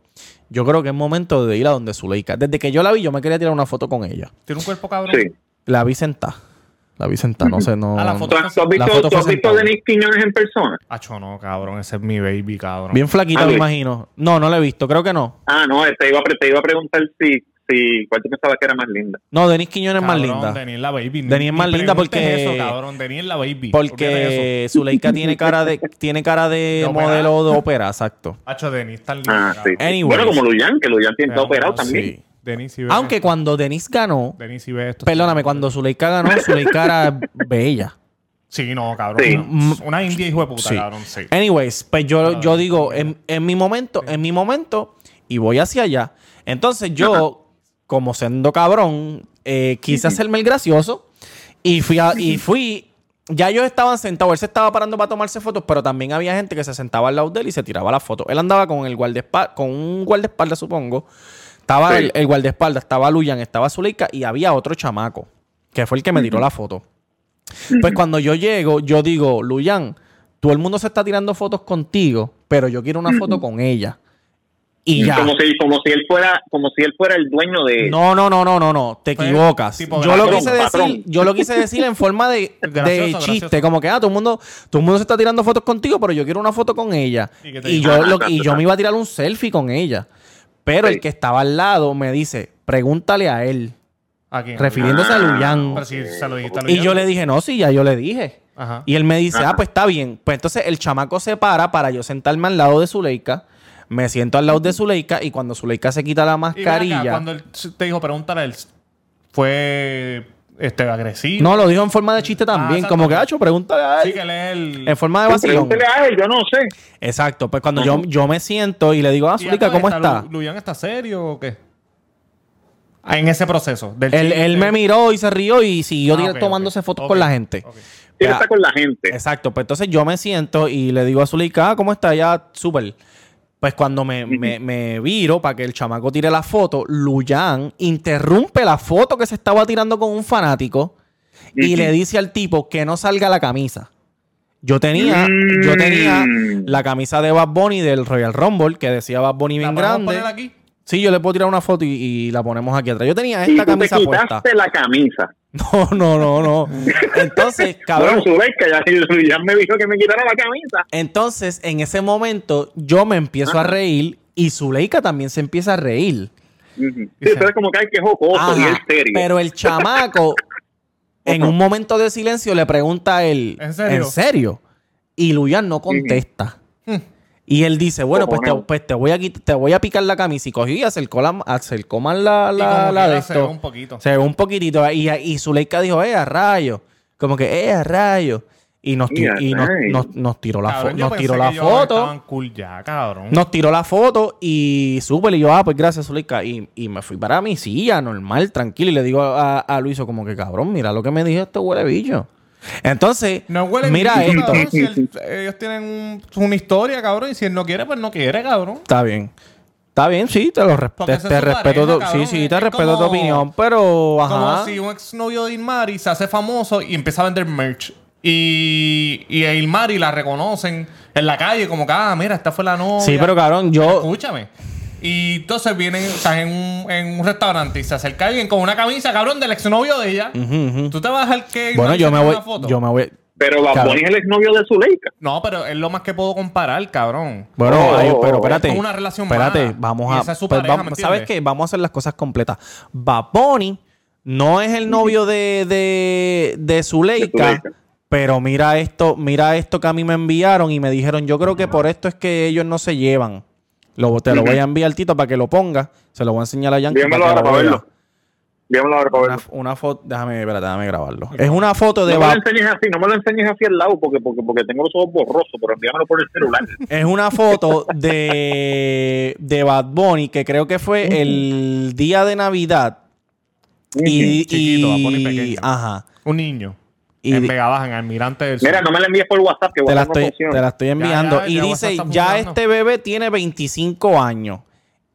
S1: Yo creo que es momento de ir a donde Zuleika. Desde que yo la vi, yo me quería tirar una foto con ella.
S2: Tiene un cuerpo cabrón.
S3: Sí.
S1: La vi sentada. La vi sentada, no sé, no.
S2: Ah, la
S3: ¿Tú
S2: foto
S3: has, tú has
S1: La
S3: visto,
S1: foto
S3: tú has visto a
S1: sentada.
S3: Denis Quiñones en persona?
S2: Acho, no, cabrón. Ese es mi baby, cabrón.
S1: Bien flaquita,
S3: Ah,
S1: me imagino. No, no la he visto, creo que no.
S3: Ah, no, te iba a, te iba a preguntar si, si cuál tú pensabas que era más linda.
S1: No, Denis Quiñones es más linda.
S2: Denis es la baby.
S1: Denis es más linda porque-
S2: Eso, cabrón. Denis es la baby.
S1: Porque. Zuleika tiene cara de tiene cara de,
S2: ¿De ópera?
S1: modelo de ópera, exacto.
S2: Acho, Denis está linda.
S3: Ah, sí. Bueno, como Luyan, que Luyan tiene operado también.
S1: Sí.
S2: Denis
S1: Aunque
S2: esto.
S1: cuando Denis ganó,
S2: Denis esto.
S1: perdóname, cuando Zuleika ganó, Zuleika era bella.
S2: Sí, no, cabrón.
S3: Sí.
S2: Una- Una india hijo de puta,
S1: Sí.
S2: cabrón. Sí.
S1: Anyways, pues yo, yo digo, en, en mi momento, en mi momento, y voy hacia allá. Entonces yo, como siendo cabrón, eh, quise hacerme el gracioso y fui, a- y fui. Ya ellos estaban sentados, él se estaba parando para tomarse fotos, pero también había gente que se sentaba al lado de él y se tiraba la foto. Él andaba con el guardaespaldas, con un guardaespaldas, supongo. Estaba
S3: Sí.
S1: el, el guardaespaldas, estaba Luyan, estaba Zuleika y había otro chamaco, que fue el que me tiró la foto. Pues cuando yo llego, yo digo, Luyan, todo el mundo se está tirando fotos contigo, pero yo quiero una foto con ella. Y ya.
S3: Como si, como si él fuera, como si él fuera el dueño de
S1: No, no, no, no, no, no. Te
S2: Fue
S1: equivocas.
S2: tipo
S1: Yo lo quise
S3: patrón.
S1: decir, yo lo quise decir en forma de, de
S2: Gracioso,
S1: chiste,
S2: gracioso.
S1: como que ah, todo el mundo, todo el mundo se está tirando fotos contigo, pero yo quiero una foto con ella.
S2: ¿Y
S1: yo
S3: Ah,
S1: lo- y yo me iba a tirar un selfie con ella. Pero
S3: Sí.
S1: el que estaba al lado me dice, pregúntale a él,
S2: ¿A quién?
S1: refiriéndose a
S3: Ah.
S1: Luyan.
S2: Pero si se lo dijiste a
S1: Y yo le dije, no, sí, ya yo le dije.
S2: Ajá.
S1: Y él me dice,
S3: Ajá.
S1: ah, pues está bien. Pues entonces el chamaco se para para yo sentarme al lado de Zuleika. Me siento al lado de Zuleika y cuando Zuleika se quita la
S2: Y acá,
S1: mascarilla.
S2: cuando él te dijo, pregúntale a él, ¿fue este, agresivo?
S1: No, lo dijo en forma de chiste también.
S2: Ah,
S1: como que, hacho, pregúntale a él.
S2: Sí, que él.
S1: En forma de
S3: Sí,
S1: vacilón.
S3: Pregúntele a él, yo no sé.
S1: Exacto. Pues cuando yo, yo me siento y le digo, ah,
S2: ¿Y
S1: Zuleika,
S2: acá
S1: ¿cómo está?
S2: Lu- ¿Luyan está serio o qué? Ah, en ese proceso. Del
S1: Él, él me miró y se rió y siguió
S2: Ah,
S1: tira-
S2: ok,
S1: tomándose fotos con la gente.
S3: Él está con la gente.
S1: Exacto, pues entonces yo me siento y le digo a Zuleika, ah, ¿cómo está? Ya, súper. Pues cuando me, me, me viro para que el chamaco tire la foto, Luyan interrumpe la foto que se estaba tirando con un fanático y le dice al tipo que no salga la camisa. Yo tenía,
S3: Mm.
S1: yo tenía la camisa de Bad Bunny del Royal Rumble que decía Bad Bunny
S2: ¿La
S1: bien grande.
S2: poner aquí?
S1: Sí, yo le puedo tirar una foto y, y la ponemos aquí atrás. Yo tenía
S3: Y
S1: esta
S3: tú te
S1: camisa puesta.
S3: quitaste la camisa.
S1: No, no, no, no. Entonces, cabrón.
S3: Bueno, ya, ya me dijo que me quitara la camisa.
S1: Entonces, en ese momento, yo me empiezo a reír y Zuleika también se empieza a reír.
S3: Ujú. Sí, es como que hay que jocoso
S1: Ajá,
S3: y es serio.
S1: Pero el chamaco, en un momento de silencio, le pregunta a él:
S2: ¿En serio?
S1: ¿En serio? Y Luyan no contesta. Y él dice, bueno, pues te, pues te voy a te voy a picar la camisa. Y cogió y acercó, la, acercó más la, la, la de
S2: quiera se ve
S1: esto.
S2: un poquito.
S1: Se ve un poquitito. Y, y Zuleika dijo, eh, a rayo. Como que, eh, a rayo. Y nos, ti-
S3: Y
S1: nos, nos- nos tiró la,
S2: Cabrón,
S1: nos tiró la foto.
S2: Estaban cool ya, cabrón.
S1: Nos tiró la foto y súper. Y yo, ah, pues gracias, Zuleika. Y, y me fui para mi silla, normal, tranquilo. Y le digo a, a Luiso, como que cabrón, mira lo que me dijo este huele bicho. Entonces,
S2: No huele
S1: mira esto.
S2: cabrón, si él- ellos tienen un- una historia, cabrón. Y si él no quiere, pues no quiere, cabrón.
S1: Está bien. Está bien, sí, te lo respeto. Te, respeto.
S2: pareja,
S1: tu-
S2: cabrón.
S1: sí, sí, te
S2: Es
S1: respeto tu
S2: como-
S1: opinión, pero
S2: Como
S1: ajá.
S2: si un exnovio de Ilmari se hace famoso y empieza a vender merch. Y, y a Ilmari la reconocen en la calle como que, ah, mira, esta fue la novia.
S1: Sí, pero cabrón, yo.
S2: Escúchame. Y entonces vienen, estás en un, en un restaurante y se acerca alguien con una camisa, cabrón, del exnovio de ella. ¿Tú te vas al que
S1: Bueno, yo me voy.
S2: una foto?
S1: Yo me voy.
S3: Pero Bad. Bunny es el exnovio de Zuleika.
S2: No, pero es lo más que puedo comparar, cabrón.
S1: Bueno,
S3: Oh,
S1: ay,
S3: oh,
S1: pero
S3: oh,
S1: espérate.
S2: es una relación
S1: Espérate,
S2: mala.
S1: vamos
S2: Y
S1: a.
S2: esa es su
S1: pues
S2: pareja,
S1: vamos-
S2: ¿me
S1: ¿Sabes qué? Vamos a hacer las cosas completas. Bad Bunny no es el novio de, de, de Zuleika.
S3: De Zuleika.
S1: Pero mira esto, mira esto que a mí me enviaron y me dijeron, yo creo que por esto es que ellos no se llevan. Lo, te lo voy a enviar, Tito, para que lo ponga. Se lo voy a enseñar a Yankee.
S3: Dígamelo
S1: para que
S3: ahora
S1: lo
S3: para verlo. Dígamelo ahora para
S1: Una,
S3: verlo.
S1: una foto, déjame, espérate, déjame grabarlo. Es una foto de
S3: No me
S1: Bad
S3: lo enseñes así, no me lo enseñes así al lado porque, porque, porque tengo los ojos borrosos, pero envíamelo por el celular.
S1: Es una foto de, de Bad Bunny que creo que fue el día de Navidad. Y,
S2: Chiquito, Bad Bunny pequeño.
S1: ajá.
S2: Un niño.
S1: Y
S2: en Vega Baja, en Almirante del Sur.
S3: Mira, no me la envíes por WhatsApp, que
S1: te la,
S3: no
S1: estoy,
S3: funciona.
S1: te la estoy enviando.
S2: ya,
S1: y
S2: ya
S1: dice, ya este bebé tiene 25 años.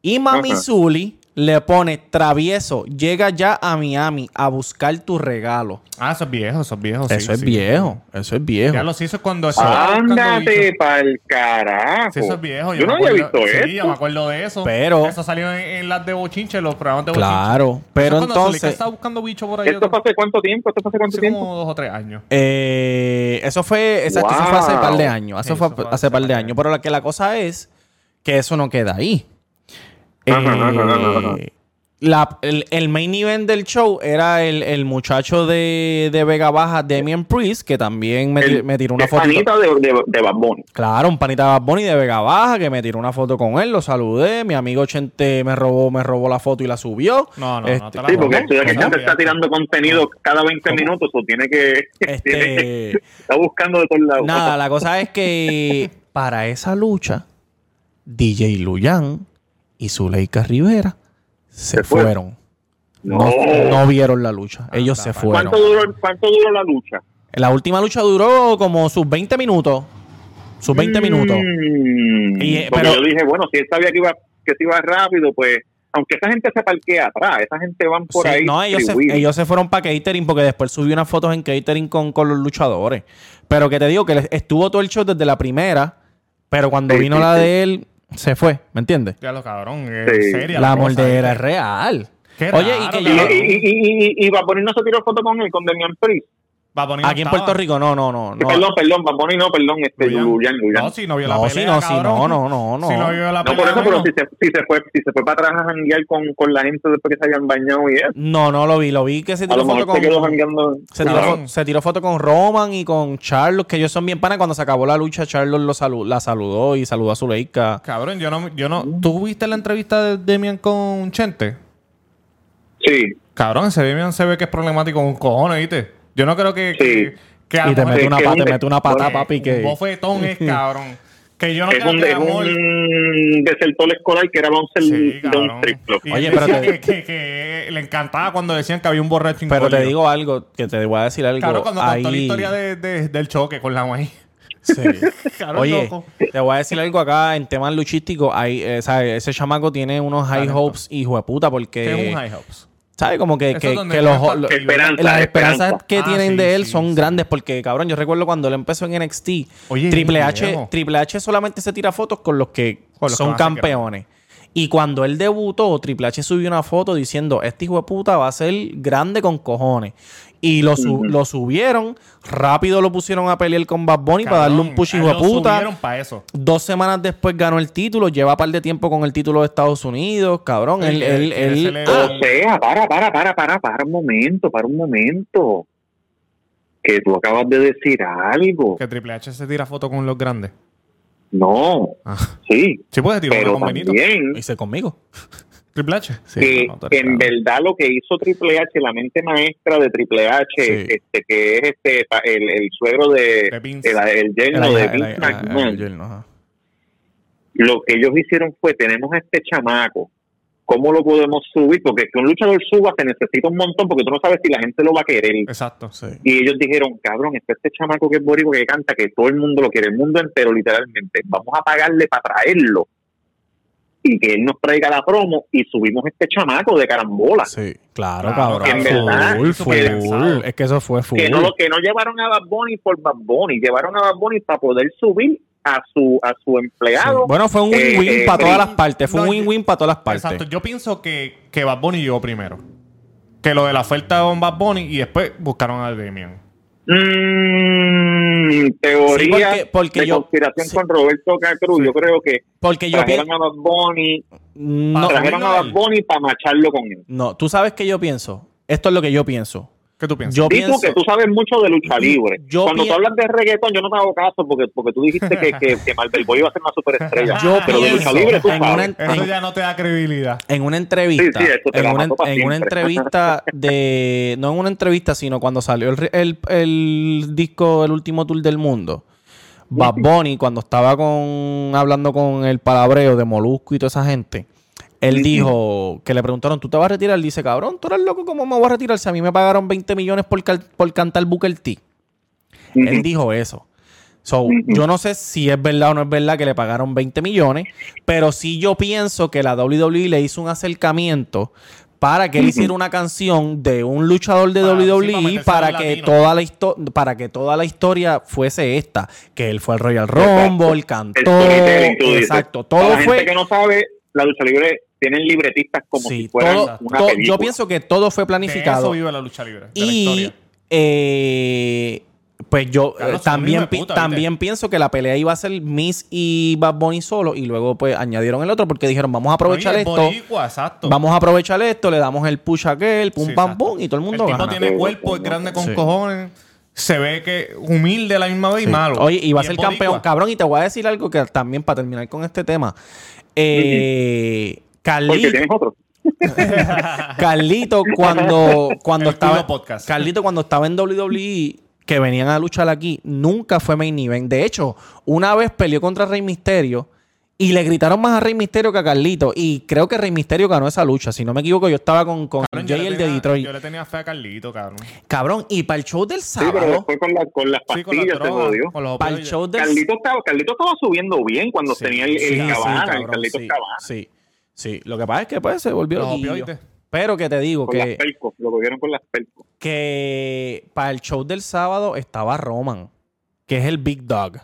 S1: Y Mami. Zuli le pone, travieso, llega ya a Miami a buscar tu regalo.
S2: Ah, eso es viejo, eso es viejo. sí,
S1: eso es
S2: sí.
S1: viejo, eso es viejo.
S2: Ya los hizo cuando buscando
S3: Ándate pa'l carajo.
S2: Sí, eso es viejo.
S3: Yo,
S2: me
S3: no había
S2: acuerdo-
S3: visto
S2: Sí, yo me
S3: eso.
S2: acuerdo de eso.
S1: Pero-
S2: Eso salió en, en las de Bochinche, los programas de Bochinche.
S1: Claro, pero
S2: Eso
S1: entonces...
S2: estaba buscando bicho por ahí.
S3: ¿Esto fue hace cuánto tiempo? ¿Esto fue hace cuánto
S2: hace
S3: tiempo?
S2: como dos o tres años.
S1: Eh, eso fue, exacto, eso fue hace par de años. Eso fue
S2: eso fue
S1: hace
S2: hace
S1: par de
S2: par de
S1: años. Pero la que la cosa es que eso no queda ahí.
S3: Ajá, ajá, ajá, ajá.
S1: Eh, la- el, el main event del show era el, el muchacho de, de Vega Baja, Damian Priest, que también me, ti-
S3: El-
S1: me tiró una foto.
S3: panita de, de, de Bad Bunny.
S1: Claro, un panita de Bad Bunny de Vega Baja que me tiró una foto con él, lo saludé. Mi amigo Chente me robó, me robó la foto y la subió.
S2: No, no, no
S1: Este,
S2: te la
S3: Sí,
S2: robó.
S3: porque esto ya que
S2: ¿Cómo?
S3: Chante está tirando contenido cada 20 minutos o tiene que...
S1: Este,
S3: está buscando de todos lados.
S1: Nada, la cosa es que para esa lucha, DJ Luyan y Zuleika Rivera se
S3: Se fue.
S1: fueron. No,
S3: No.
S1: no vieron la lucha. Ellos se fueron.
S3: ¿Cuánto duró, ¿Cuánto duró la lucha?
S1: La última lucha duró como sus 20 minutos. Sus 20 minutos.
S3: Mm,
S1: Y, eh, pero-
S3: yo dije, bueno, si él sabía que iba que se iba rápido, pues, aunque esa gente se parquea atrás, esa gente van por
S1: Sí,
S3: ahí.
S1: no, ellos se, ellos se fueron para catering porque después subió unas fotos en catering con, con los luchadores. Pero que te digo que estuvo todo el show desde la primera, pero cuando
S3: Sí,
S1: vino
S3: sí,
S1: la
S3: sí.
S1: de él, se fue, ¿me entiendes?
S2: Ya lo cabrón.
S3: Sí.
S2: Es seria
S1: La
S2: ¿viste?
S1: es real.
S2: Qué
S1: Oye, y
S2: raro,
S1: que
S3: Y,
S1: yo-
S2: cabrón.
S3: y, y, y, y Bad Bunny no se tiró foto con él, con Damian Priest.
S2: Bad Bunny no
S1: Aquí en
S2: estaba.
S1: Puerto Rico, no, no, no. no.
S3: Perdón, perdón, Bad Bunny no, perdón, este,
S2: Luyan.
S3: Luyan, Luyan.
S2: No, si no vio la
S1: No,
S2: pelea,
S1: si no, si no, no, no, no.
S2: Si no vio la
S3: No,
S2: pelea,
S3: por eso, pero si se, si se fue, si se fue para atrás a janguear con, con la gente después que se habían bañado y eso,
S1: No, no lo vi. Lo vi que se
S3: a
S1: tiró foto con...
S3: se quedó jangueando.
S1: Se tiró,
S2: Cabrón.
S1: fo- se tiró foto con Roman y con Charlos, que ellos son bien panas. Cuando se acabó la lucha, Charlos lo salu- la saludó y saludó a Zuleika.
S2: Cabrón, yo no, yo no. ¿Tú viste la entrevista de Demian con Chente?
S3: Sí,
S2: Cabrón, ese Demian se ve que es problemático con cojones, ¿viste? Yo no creo que.
S3: Sí.
S2: que,
S1: Y te mete una pata,
S3: un-
S1: te mete una pata, papi,
S2: Un
S1: que...
S2: bofetón es cabrón. Que yo no
S3: es
S2: creo
S3: un,
S2: que
S3: es un desertor escolar que era bouncer
S2: Sí,
S3: de un triplo.
S1: Oye, pero te-
S2: que, que- que le encantaba cuando decían que había un borracho
S1: Pero te digo algo, que te voy a decir algo.
S2: Claro, cuando contó la
S1: Ahí-
S2: historia de, de- del choque con la maíz.
S1: Sí.
S2: Cabrón,
S1: Oye,
S2: loco.
S1: te voy a decir algo acá en temas luchísticos. Hay, eh, ¿sabes? Ese chamaco tiene unos high hopes, hijo de puta, porque...
S2: Que es un high hopes.
S1: ¿Sabes? Como que, que, los,
S3: Esperanza,
S1: las
S3: esperanza.
S1: esperanzas que
S2: Ah,
S1: tienen
S2: sí,
S1: de él
S2: sí,
S1: son
S2: sí.
S1: grandes porque, cabrón, yo recuerdo cuando él empezó en NXT,
S2: Oye,
S1: Triple H. Triple H solamente se tira fotos con los que
S2: Con los que
S1: son campeones. Y cuando él debutó, Triple H subió una foto diciendo, este hijo de puta va a ser grande con cojones. Y lo, su-
S3: Ujú.
S1: lo subieron, rápido lo pusieron a pelear con Bad Bunny para darle un push hijo de
S2: él
S1: puta.
S2: subieron pa' eso.
S1: Dos semanas después ganó el título, lleva par de tiempo con el título de Estados Unidos, cabrón. Él, él, él-
S2: se le-
S1: ah,
S3: O sea, para, para, para, para, para un momento, para un momento. Que tú acabas de decir algo.
S2: Que Triple H se tira foto con los grandes.
S3: No,
S2: Ah.
S3: sí,
S2: Sí, puedes tirar
S3: pero también
S1: hice conmigo.
S2: Triple H.
S1: Sí,
S3: que
S1: no,
S3: en verdad lo que hizo Triple H, la mente maestra de Triple H,
S1: Sí.
S3: este, que es este el, el suegro de,
S2: Vince.
S3: el, el yerno de Vince McMahon, lo que ellos hicieron fue, tenemos a este chamaco, ¿cómo lo podemos subir? Porque que un luchador suba se necesita un montón porque tú no sabes si la gente lo va a querer.
S2: Exacto.
S1: Sí.
S3: Y ellos dijeron, cabrón, este, este chamaco que es borico que canta, que todo el mundo lo quiere, el mundo entero literalmente, vamos a pagarle para traerlo. y que él nos traiga la promo y subimos este chamaco de carambola.
S1: Sí, claro, cabrón.
S3: en verdad,
S1: full,
S2: pensado.
S1: Es que eso fue full.
S3: Que no, lo, que no llevaron a Bad Bunny por Bad Bunny, llevaron a Bad Bunny para poder subir a su a su
S1: Sí.
S3: empleado.
S1: Bueno, fue un
S3: Eh,
S1: win-win
S3: eh,
S1: para todas las partes. Fue
S2: No,
S1: un win-win para todas las partes.
S2: Exacto. Yo pienso que, que Bad Bunny llegó primero. Que lo de la oferta con Bad Bunny y después buscaron a Damian.
S3: Mm, teoría
S1: Sí, porque- porque
S3: de
S1: yo-
S3: conspiración
S1: sí.
S3: con Roberto Cacruz. Yo creo que
S1: Porque yo
S3: trajeron a Bad Bunny,
S1: No,
S3: trajeron a Bad Bunny para macharlo con él.
S1: no, tú sabes que yo pienso. Esto es lo que yo pienso.
S2: ¿Qué tú piensas?
S1: Yo pienso.
S3: tú que tú sabes mucho de lucha libre.
S1: Yo
S3: Cuando tú hablas de reggaetón, yo no te hago caso porque, porque tú dijiste que, que, que Marvel Boy iba a ser una superestrella.
S1: Yo
S3: pero de
S1: pienso
S3: lucha libre tú
S1: en una en-
S2: Eso ya no te da credibilidad.
S1: En una entrevista,
S3: Sí, sí, esto te
S1: en,
S3: la
S1: una, entrevista de, no en una entrevista, sino cuando salió el, el, el disco El último tour del mundo, Bad Bunny, cuando estaba con hablando con el palabreo de Molusco y toda esa gente, él dijo que le preguntaron, ¿tú te vas a retirar? Él dice, cabrón, tú eres loco, ¿cómo me voy a retirar si a mí me pagaron 20 millones por, por cantar Booker T? Él dijo eso. So, yo no sé si es verdad o no es verdad que le pagaron 20 millones, pero sí yo pienso que la WWE le hizo un acercamiento para que él hiciera una canción de un luchador de
S2: Para- sí, para
S1: WWE para
S2: a los
S1: que toda la histo- para que toda la historia fuese esta, que él fue al Royal Rumble,
S3: El
S1: cantó, exacto,
S3: Para
S1: todo
S3: la
S1: fue
S3: gente que no sabe, la lucha libre tienen libretistas como
S1: sí,
S3: si fueran
S1: todo-
S3: una
S1: todo-
S3: película.
S1: yo pienso que todo fue
S2: De
S1: planificado.
S2: eso vive la lucha libre. De la
S1: Y
S2: historia.
S1: eh, pues yo
S2: Claro,
S1: eh, también,
S2: de
S1: también pienso que la pelea iba a ser Miss y Bad Bunny solo y luego pues añadieron el otro porque dijeron vamos a aprovechar
S2: Oye,
S1: esto,
S2: boricua, exacto.
S1: vamos a aprovechar esto, le damos el push a aquel, pum
S2: Sí,
S1: pam
S2: exacto.
S1: pum y todo el mundo
S2: El tipo
S1: gana.
S2: tiene cuerpo, es grande con
S1: Sí.
S2: cojones. Se ve que humilde a la misma vez y malo.
S1: Oye, y va a ser campeón, cabrón. Y te voy a decir algo que también para terminar con este tema. Eh, Carlito,
S3: otro.
S1: Carlito cuando, cuando estaba
S2: Podcast.
S1: Carlito cuando estaba en WWE que venían a luchar aquí, nunca fue main event. De hecho, una vez peleó contra Rey Misterio y le gritaron más a Rey Misterio que a Carlito. Y creo que Rey Misterio ganó esa lucha. Si no me equivoco, yo estaba con, con
S2: Cabrón,
S1: Jay el de Detroit.
S2: Yo le tenía fe a Carlito, cabrón.
S1: Cabrón, y para el show del
S3: Sí, pero
S1: sábado,
S3: después con, la, con las
S2: Sí, con la
S3: pastillas se
S2: droga,
S3: jodió.
S1: para el show del
S3: Carlito estaba, Carlito estaba subiendo bien cuando
S2: Sí,
S3: tenía el, el
S1: Sí, sí,
S3: cabana, el
S1: cabrón,
S3: Carlito
S1: sí,
S3: cabana.
S1: sí, sí. Lo que pasa es que pues se volvió
S2: Los opioides.
S1: Pero que te digo
S3: Con las
S1: que,
S3: pelcos, lo cogieron con las pelcos.
S1: que para el show del sábado estaba Roman, que es el Big Dog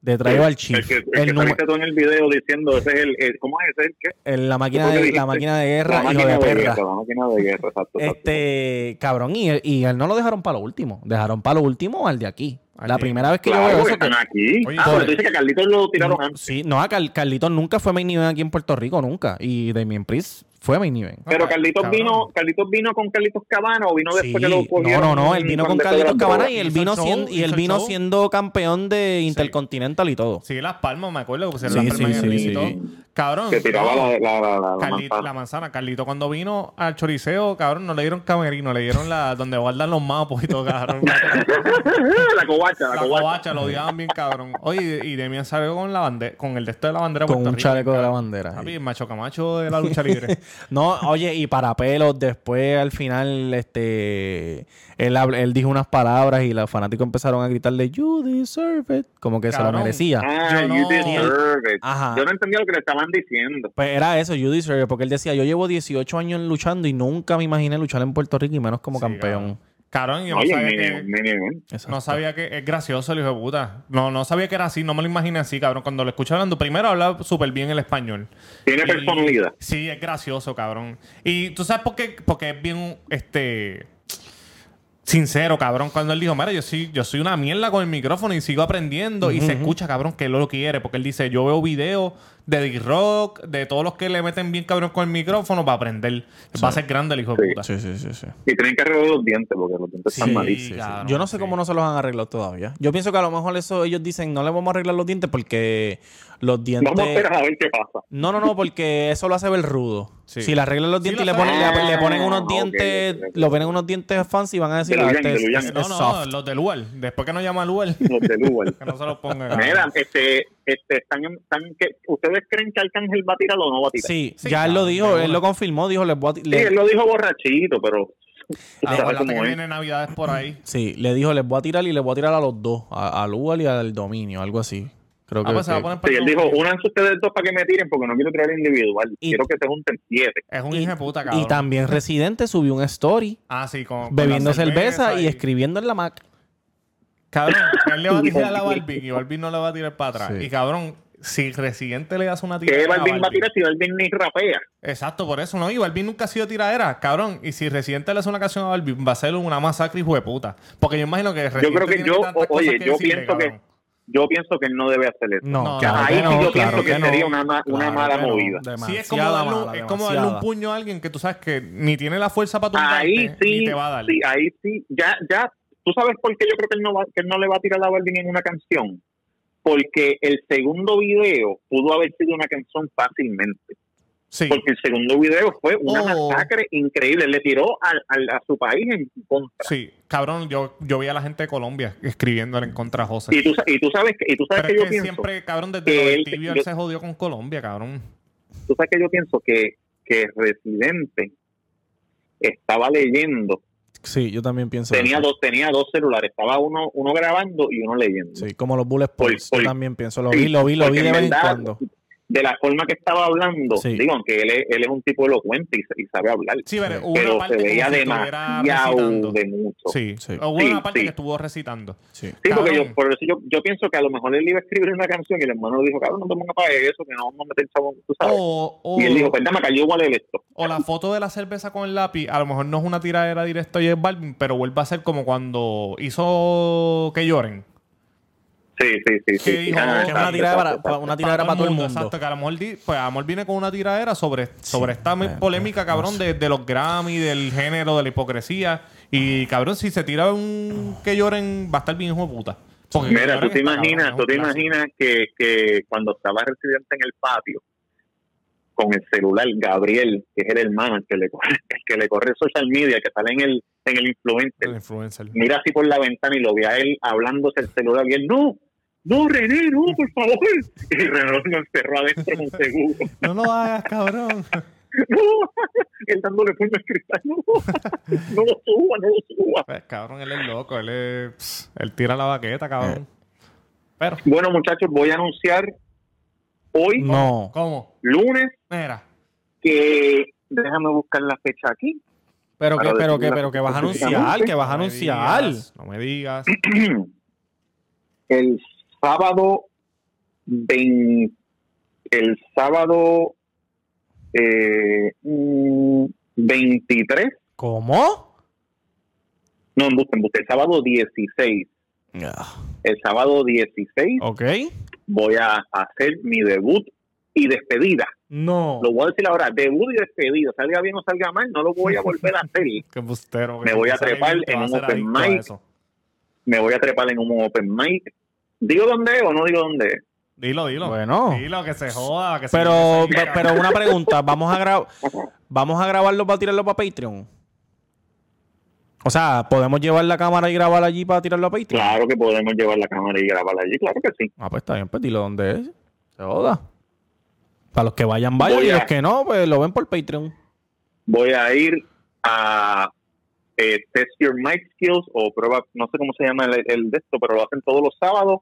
S1: de Tribal
S3: El
S1: Chief.
S3: que, el
S1: El
S3: que
S1: número-
S3: saliste tú en el video diciendo, ese es el, el- ¿cómo es ese? el qué?
S1: el- la, máquina
S3: ¿Cómo que
S1: de, la máquina de guerra,
S3: la
S1: hijo
S3: máquina
S1: de
S3: de,
S1: perra.
S3: guerra, la máquina de guerra, exacto. exacto.
S1: Este, cabrón, y él, y él no lo dejaron para lo último. Dejaron para lo último al de aquí. La primera vez que
S3: Claro,
S1: yo veo eso. que-
S3: están aquí.
S2: Oye,
S3: ah, pero tú dices que a Carlitos lo tiraron antes.
S1: sí, no, a Car- Carlitos nunca fue main event aquí en Puerto Rico, nunca. Y Damien Priest fue main event.
S3: Pero
S2: Ah,
S3: Carlitos
S2: cabrón.
S3: vino, Carlitos vino con Carlitos Cabana o vino después que lo
S1: no,
S3: cogieron.
S1: no, no, él vino con Carlitos Cabana y él vino
S2: show,
S1: siendo, y él vino
S2: show.
S1: siendo campeón de Intercontinental y todo.
S2: Sí, las palmas, me acuerdo que pusieron
S1: Sí,
S2: las palmas en el y todo. Cabrón.
S3: Que tiraba
S2: no.
S3: la, la, la, la, la
S2: Carlito-
S3: manzana.
S2: la manzana. Carlito cuando vino al choriceo, cabrón, no le dieron camerino, le dieron la donde guardan los mapos y todo, cabrón.
S3: la covacha, la,
S2: la
S3: covacha.
S2: covacha, lo odiaban bien, cabrón. Oye, y Demian salió con la bandera, con el de esto de la bandera de
S1: Con
S2: Puerto
S1: un
S2: Rico,
S1: chaleco de la bandera.
S2: Papi, el macho camacho de la lucha libre.
S1: No, oye, y para pelos, después al final, este, él, él dijo unas palabras y los fanáticos empezaron a gritarle, you deserve it, como que se lo merecía.
S3: Ah,
S2: Yo
S3: you
S2: no-
S3: deserve it.
S1: Ajá.
S3: Yo no entendía lo que le estaban diciendo.
S1: Pues era eso, you deserve it, porque él decía, yo llevo 18 años luchando y nunca me imaginé luchar en Puerto Rico y menos como
S2: Sí,
S1: campeón.
S2: Cabrón, yo no
S3: Oye,
S2: sabía
S3: mini,
S2: que... No sabía que es gracioso el hijo de puta. No, no sabía que era así, no me lo imaginé así, cabrón. Cuando lo escuché hablando, primero hablaba súper bien el español.
S3: Tiene
S2: Y-
S3: personalidad.
S2: Sí, es gracioso, cabrón. Y tú sabes por qué, porque es bien, este, sincero, cabrón. Cuando él dijo, mira, yo soy, yo soy una mierda con el micrófono y sigo aprendiendo. Y se escucha, cabrón, que él lo quiere. Porque él dice, yo veo videos de D-Rock, de todos los que le meten bien, cabrón, con el micrófono para aprender. Va a ser grande el hijo de puta.
S1: Sí, sí, sí, sí.
S3: Y tienen que arreglar los dientes porque los dientes
S2: Sí,
S3: están malísimos.
S1: Yo no sé
S2: sí.
S1: cómo no se los han arreglado todavía. Yo pienso que a lo mejor eso ellos dicen, no le vamos a arreglar los dientes porque los dientes...
S3: Vamos a esperar a ver qué pasa.
S1: No, no, no, porque eso lo hace ver rudo.
S2: Sí.
S1: Si le arreglan los
S2: Sí,
S1: dientes y le ponen,
S3: sabe.
S1: le, le ponen unos
S3: Ah,
S1: dientes,
S3: ok, ok.
S1: lo ponen unos dientes fancy y van a decir,
S3: De
S1: ah, este
S3: de
S1: es,
S2: No,
S1: es
S2: no,
S1: soft.
S2: los del UAL. Después que nos llama el UAL,
S3: Los de Lugar.
S2: que no se los ponga. cabrón.
S3: Mira, este, este, están, están que, ¿ustedes creen que Arcángel va a tirar o no va a tirar?
S1: Sí,
S2: Sí,
S1: ya él lo dijo, él lo confirmó, dijo, les voy a ti-
S3: Sí,
S1: le-
S3: él lo dijo borrachito, pero... sabes
S2: Acuérdate que Navidades por ahí.
S1: sí, le dijo, les voy a tirar y les voy a tirar a los dos, a- al Ual y al Dominio, algo así. Creo
S2: Ah,
S1: que,
S2: pues se va a
S1: que-
S2: poner
S3: Sí, él dijo, únanse ustedes dos para que me tiren porque no quiero tirar individual.
S1: Y-
S3: quiero que se junten siete.
S2: Es un hijo de puta, cabrón.
S1: y también Residente subió un story
S2: Ah, sí, con, con
S1: bebiendo cerveza, y escribiendo en la Mac.
S2: Cabrón, él le va a tirar a Balvin y Balvin no le va a tirar para atrás.
S1: Sí.
S2: Y cabrón, si Residente le hace una tiradera
S3: ¿Qué Balvin va a tirar si Balvin ni rapea?
S2: Exacto, por eso no. Y Balvin nunca ha sido tiradera, cabrón. Y si Residente le hace una canción a Balvin, va a ser una masacre hijo de puta. Porque yo imagino que Residente
S3: Yo creo que
S2: tiene
S3: yo, o- oye,
S2: que
S3: yo
S2: decirle,
S3: pienso que yo pienso que él no debe hacer eso.
S1: No,
S2: No,
S1: claro
S3: ahí
S1: que
S3: sí
S1: no,
S3: yo
S1: claro
S3: pienso que,
S1: que no.
S3: sería una, ma- una
S1: Claro
S3: mala movida.
S2: Sí, es como, darle, un-
S1: mala,
S2: es como darle un puño a alguien que tú sabes que ni tiene la fuerza para tumbarte
S3: Ahí sí,
S2: ni te va a dar.
S3: sí, ahí sí. Ya, ya, tú sabes por qué yo creo que él no, va, que él no le va a tirar a Balvin en una canción. Porque el segundo video pudo haber sido una canción fácilmente.
S2: Sí.
S3: Porque el segundo video fue una
S2: Oh.
S3: masacre increíble. Le tiró al- al- a su país en contra.
S2: Sí, cabrón, yo, yo vi a la gente de Colombia escribiéndole en contra a José.
S3: Y tú, y tú sabes que, y tú sabes
S2: Pero
S3: que
S2: es
S3: yo
S2: que
S3: pienso.
S2: siempre, cabrón, desde
S3: que él-
S2: tibio
S3: yo-
S2: él se jodió con Colombia, cabrón.
S3: tú sabes que yo pienso que, que Residente estaba leyendo.
S1: Sí, yo también pienso
S3: Tenía
S1: eso.
S3: dos, tenía dos celulares. Estaba uno, uno grabando y uno leyendo.
S1: Sí, como los bullet points.
S3: por-
S1: yo también pienso. Lo
S3: Sí,
S1: vi, lo vi, lo vi de vez en cuando.
S3: De la forma que estaba hablando,
S1: Sí.
S3: digo, aunque él es, él es un tipo elocuente y, y sabe hablar.
S2: Sí, pero,
S1: Sí.
S2: hubo
S3: pero
S2: una parte
S3: se veía demasiado de mucho.
S2: Sí,
S1: Sí.
S2: hubo
S3: Sí,
S2: una parte
S3: sí.
S2: que estuvo recitando.
S1: Sí.
S3: Sí, porque yo, por eso yo, yo pienso que a lo mejor él iba a escribir una canción y el hermano le dijo, cabrón, no te pongas para eso, que no vamos a meter chavo, tú sabes.
S2: O, o,
S3: y él dijo, pues dame acá, yo igual el esto.
S2: o la foto de la cerveza con el lápiz, a lo mejor no es una tiradera directa y es Balvin, pero vuelve a ser como cuando hizo que lloren.
S3: Sí, sí, sí. sí,
S2: Que
S3: sí.
S2: dijo,
S3: Ah,
S2: que
S1: una tiradera para, una tiradera
S2: Pa'
S1: para todo el mundo.
S2: Exacto, que a lo mejor, di- pues, a lo mejor viene con una tiradera sobre, sobre esta
S1: bueno,
S2: polémica, cabrón, de, de los Grammy, del género, de la hipocresía. Y, cabrón, si se tira un que lloren, va a estar bien hijo de puta. Porque
S3: Mira, tú te imaginas,
S2: cabrón,
S3: tú te imaginas que, que cuando estaba residente en el patio con el celular, Gabriel, que es el hermano, el que le corre, el que le corre social media, que sale en el, en el influencer,
S2: El influencer.
S3: mira así por la ventana y lo ve a él hablándose el celular y él, no, no, René, no, por favor. Y René lo encerró adentro con seguro.
S2: No lo hagas, cabrón.
S3: No, él dándole puño al cristal, no, no lo suba, no lo suba.
S2: Pues, cabrón, él es loco. Él, es, pss, él tira la baqueta, cabrón. Pero,
S3: Bueno, muchachos, voy a anunciar hoy,
S1: No.
S2: ¿cómo?
S3: lunes,
S2: Mira.
S3: que déjame buscar la fecha aquí.
S1: Pero que, pero que, pero que vas a anunciar, que vas a
S2: No me
S1: anunciar.
S2: digas, No me digas.
S3: el sábado 20 el sábado eh, mm, 23
S1: ¿Cómo?
S3: no embuste, embuste, el sábado 16 el sábado 16
S1: Ok.
S3: voy a hacer mi debut y despedida
S1: No.
S3: lo voy a decir ahora debut y despedida salga bien o salga mal no lo voy a volver a hacer
S2: Qué bustero.
S3: Me voy a trepar en un open mic. me voy a trepar en un open mic digo dónde es o no digo dónde es
S2: Dilo, dilo.
S1: Bueno.
S2: Dilo, que se joda. Que se
S1: Pero,
S2: se-
S1: pero una pregunta, vamos a grabar, vamos a grabarlo para tirarlo para Patreon. O sea, podemos llevar la cámara y grabar allí para tirarlo a Patreon.
S3: claro que podemos llevar la cámara y grabarla allí claro que sí
S1: Ah, pues está bien, pues dilo dónde es. Se joda. Para los que vayan, vayan.
S3: Voy
S1: Y
S3: a-
S1: los que no, pues lo ven por Patreon.
S3: voy a ir a eh, Test Your Mic Skills o prueba, no sé cómo se llama el, el de esto, pero lo hacen todos los sábados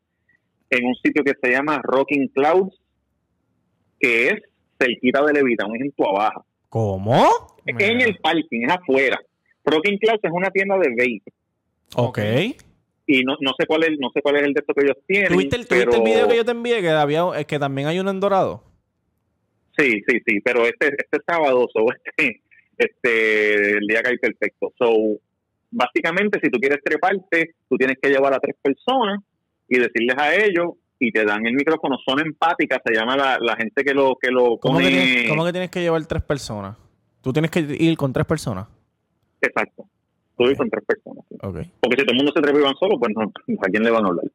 S3: en un sitio que se llama Rocking Clouds, que es cerquita de Levita, un ejemplo abajo.
S1: ¿Cómo?
S3: Es en el parking, es afuera. Rocking Clouds es una tienda de vape
S1: Ok.
S3: y no, no sé cuál es no sé cuál es el de esto que ellos tienen.
S1: ¿Tuviste el,
S3: pero...
S1: tuviste el video que yo te envié? Que, había, es que también hay uno en dorado.
S3: Sí, sí, sí, pero este, este sábado, so, este, este, el día que hay perfecto. So, básicamente, si tú quieres treparte, tú tienes que llevar a tres personas y decirles a ellos y te dan el micrófono. Son empáticas, se llama la, la gente que lo, que lo
S1: ¿Cómo,
S3: pone.
S1: que tienes, cómo que tienes que llevar tres personas? Tú tienes que ir con tres personas.
S3: Exacto. Tú y con tres personas. sí.
S1: Ok.
S3: Porque si todo el mundo se trepa y van solo, pues no, ¿a quién le van a hablar?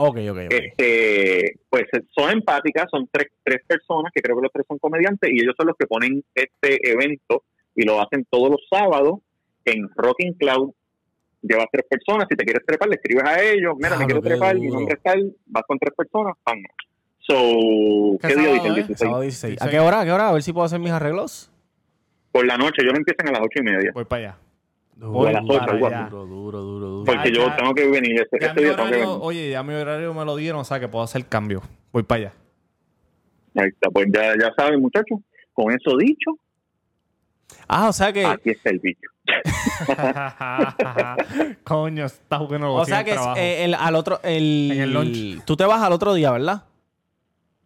S1: Ok, ok, ok.
S3: este pues son empáticas, son tres, tres personas que creo que los tres son comediantes y ellos son los que ponen este evento y lo hacen todos los sábados en Rocking Cloud. Llevas tres personas, si te quieres trepar, le escribes a ellos, mira,
S1: Claro,
S3: me quiero
S1: qué
S3: trepar, mi
S1: duro.
S3: nombre es tal, vas con tres personas, ¡pam! So,
S2: ¿Qué
S3: ¿qué, día
S2: sábado
S3: dice el
S2: es?
S3: 16?
S1: Sábado 16. ¿A
S2: 16.
S1: qué hora? ¿A qué hora? A ver si puedo hacer mis arreglos.
S3: Por la noche, yo no empiezan a las ocho y media,
S2: Voy para allá.
S3: o a las ocho,
S2: para
S3: algo
S2: allá.
S3: así.
S1: Duro, duro, duro, duro.
S3: Porque
S2: Ya,
S3: yo
S2: ya.
S3: tengo que venir, ese
S2: mi
S3: día tengo que
S2: horario,
S3: venir.
S2: oye, ya mi horario me lo dieron, o sea que puedo hacer cambio. Voy para allá.
S3: Ahí está, pues ya, ya saben, muchachos. Con eso dicho,
S1: Ah, o sea que.
S3: aquí está el bicho.
S2: Coño, está jugando
S1: O sea que es, eh, el, al otro. El,
S2: En el lunch.
S1: Tú te vas al otro día, ¿verdad?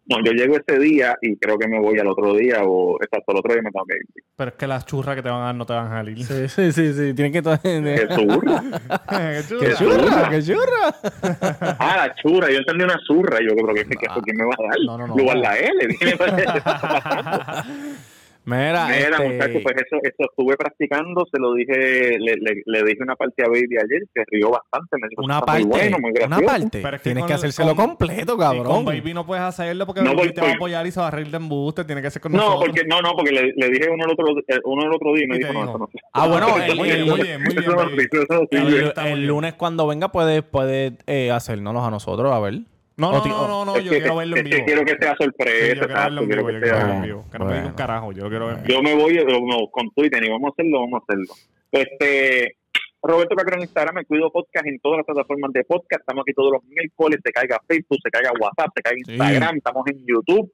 S3: No, yo llego ese día y creo que me voy al otro día o exacto, el otro día me tengo que ir.
S2: Pero es que las churras que te van a dar no te van a salir.
S1: Sí, sí, sí. sí. Tienen que.
S3: ¡Qué zurra!
S2: ¿Qué
S1: ¡Qué churra! ¡Qué churra!
S3: Ah, la churra. Yo entendí una zurra. Yo creo que, que, que ¿por qué me va a dar?
S2: No, no, no.
S3: Yo a la L.
S1: Mira,
S3: Mira,
S1: este,
S3: pues eso, eso estuve practicando, se lo dije, le, le, le dije una parte a Baby ayer, se rió bastante, me dijo,
S1: una
S3: "Está
S1: parte.
S3: muy bueno, muy
S1: una
S3: gracioso".
S1: parte.
S2: Pero es que
S1: Tienes
S2: con
S1: que
S2: el-
S1: hacérselo
S2: con-
S1: completo,
S2: Y con
S1: cabrón.
S2: Baby no puedes hacerlo porque
S3: No,
S2: Baby
S3: voy-
S2: te va a
S3: voy-
S2: apoyar y se va a reír de embuste. Tiene que ser con
S3: No,
S2: nosotros.
S3: porque, no, no, porque le, le dije uno el otro, eh, uno el otro día y me dijo, no, eso no
S1: Ah, bueno,
S3: no
S2: muy bien, muy bien, muy bien,
S1: El, lunes cuando venga puede, puede eh, hacérnoslos a nosotros, a ver.
S2: No, no, no, no, no, yo
S3: que-
S2: quiero verlo en
S3: es que
S2: vivo.
S3: quiero que sea
S2: Sí,
S3: sorpresa,
S2: yo quiero verlo en vivo, yo quiero verlo en
S3: sea...
S2: vivo. Que no me diga un carajo, yo lo quiero ver en vivo.
S3: Yo me voy no, con Twitter y vamos a hacerlo, vamos a hacerlo. Este, Roberto Cacro en Instagram, me cuido podcast en todas las plataformas de podcast. Estamos aquí todos los miércoles, se caiga Facebook, se caiga WhatsApp, se caiga
S1: Sí.
S3: Instagram, estamos en YouTube.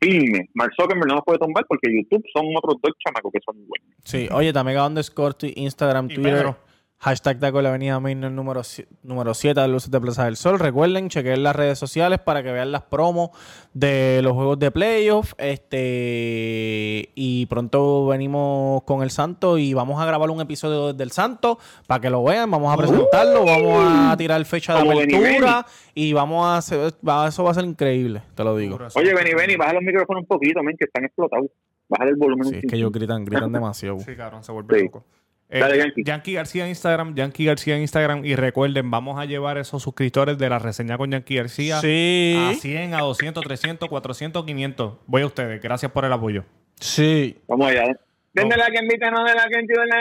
S3: Filme. Mark Zuckerberg no nos puede tomar porque YouTube son otros dos chamacos que son muy buenos.
S1: Sí, oye, Tamega underscore, tu- Instagram,
S2: Y
S1: Twitter.
S2: Pedro.
S1: Hashtag Taco de la Avenida Main, el número, número 7 de Luces de Plaza del Sol. Recuerden, chequen las redes sociales para que vean las promos de los juegos de playoff. Este, y pronto venimos con el Santo y vamos a grabar un episodio del Santo para que lo vean. Vamos a presentarlo, vamos a tirar fecha de apertura y vamos a hacer, eso va a ser increíble, te lo digo.
S3: Oye, Benny, Benny, baja los micrófonos un poquito, men, que están explotados. Baja el volumen.
S1: Sí, es que ellos gritan, gritan demasiado.
S2: Sí, cabrón, se vuelve
S3: Sí.
S2: loco. Eh,
S3: Dale, Yankee.
S2: Yankee García en Instagram, Yankee García en Instagram. Y recuerden, vamos a llevar esos suscriptores de la reseña con Yankee García
S1: Sí,
S2: a 100, a 200, 300, 400, 500. Voy a ustedes. Gracias por el apoyo.
S1: sí.
S3: Vamos allá. Vende la que invita, no de la que entiende.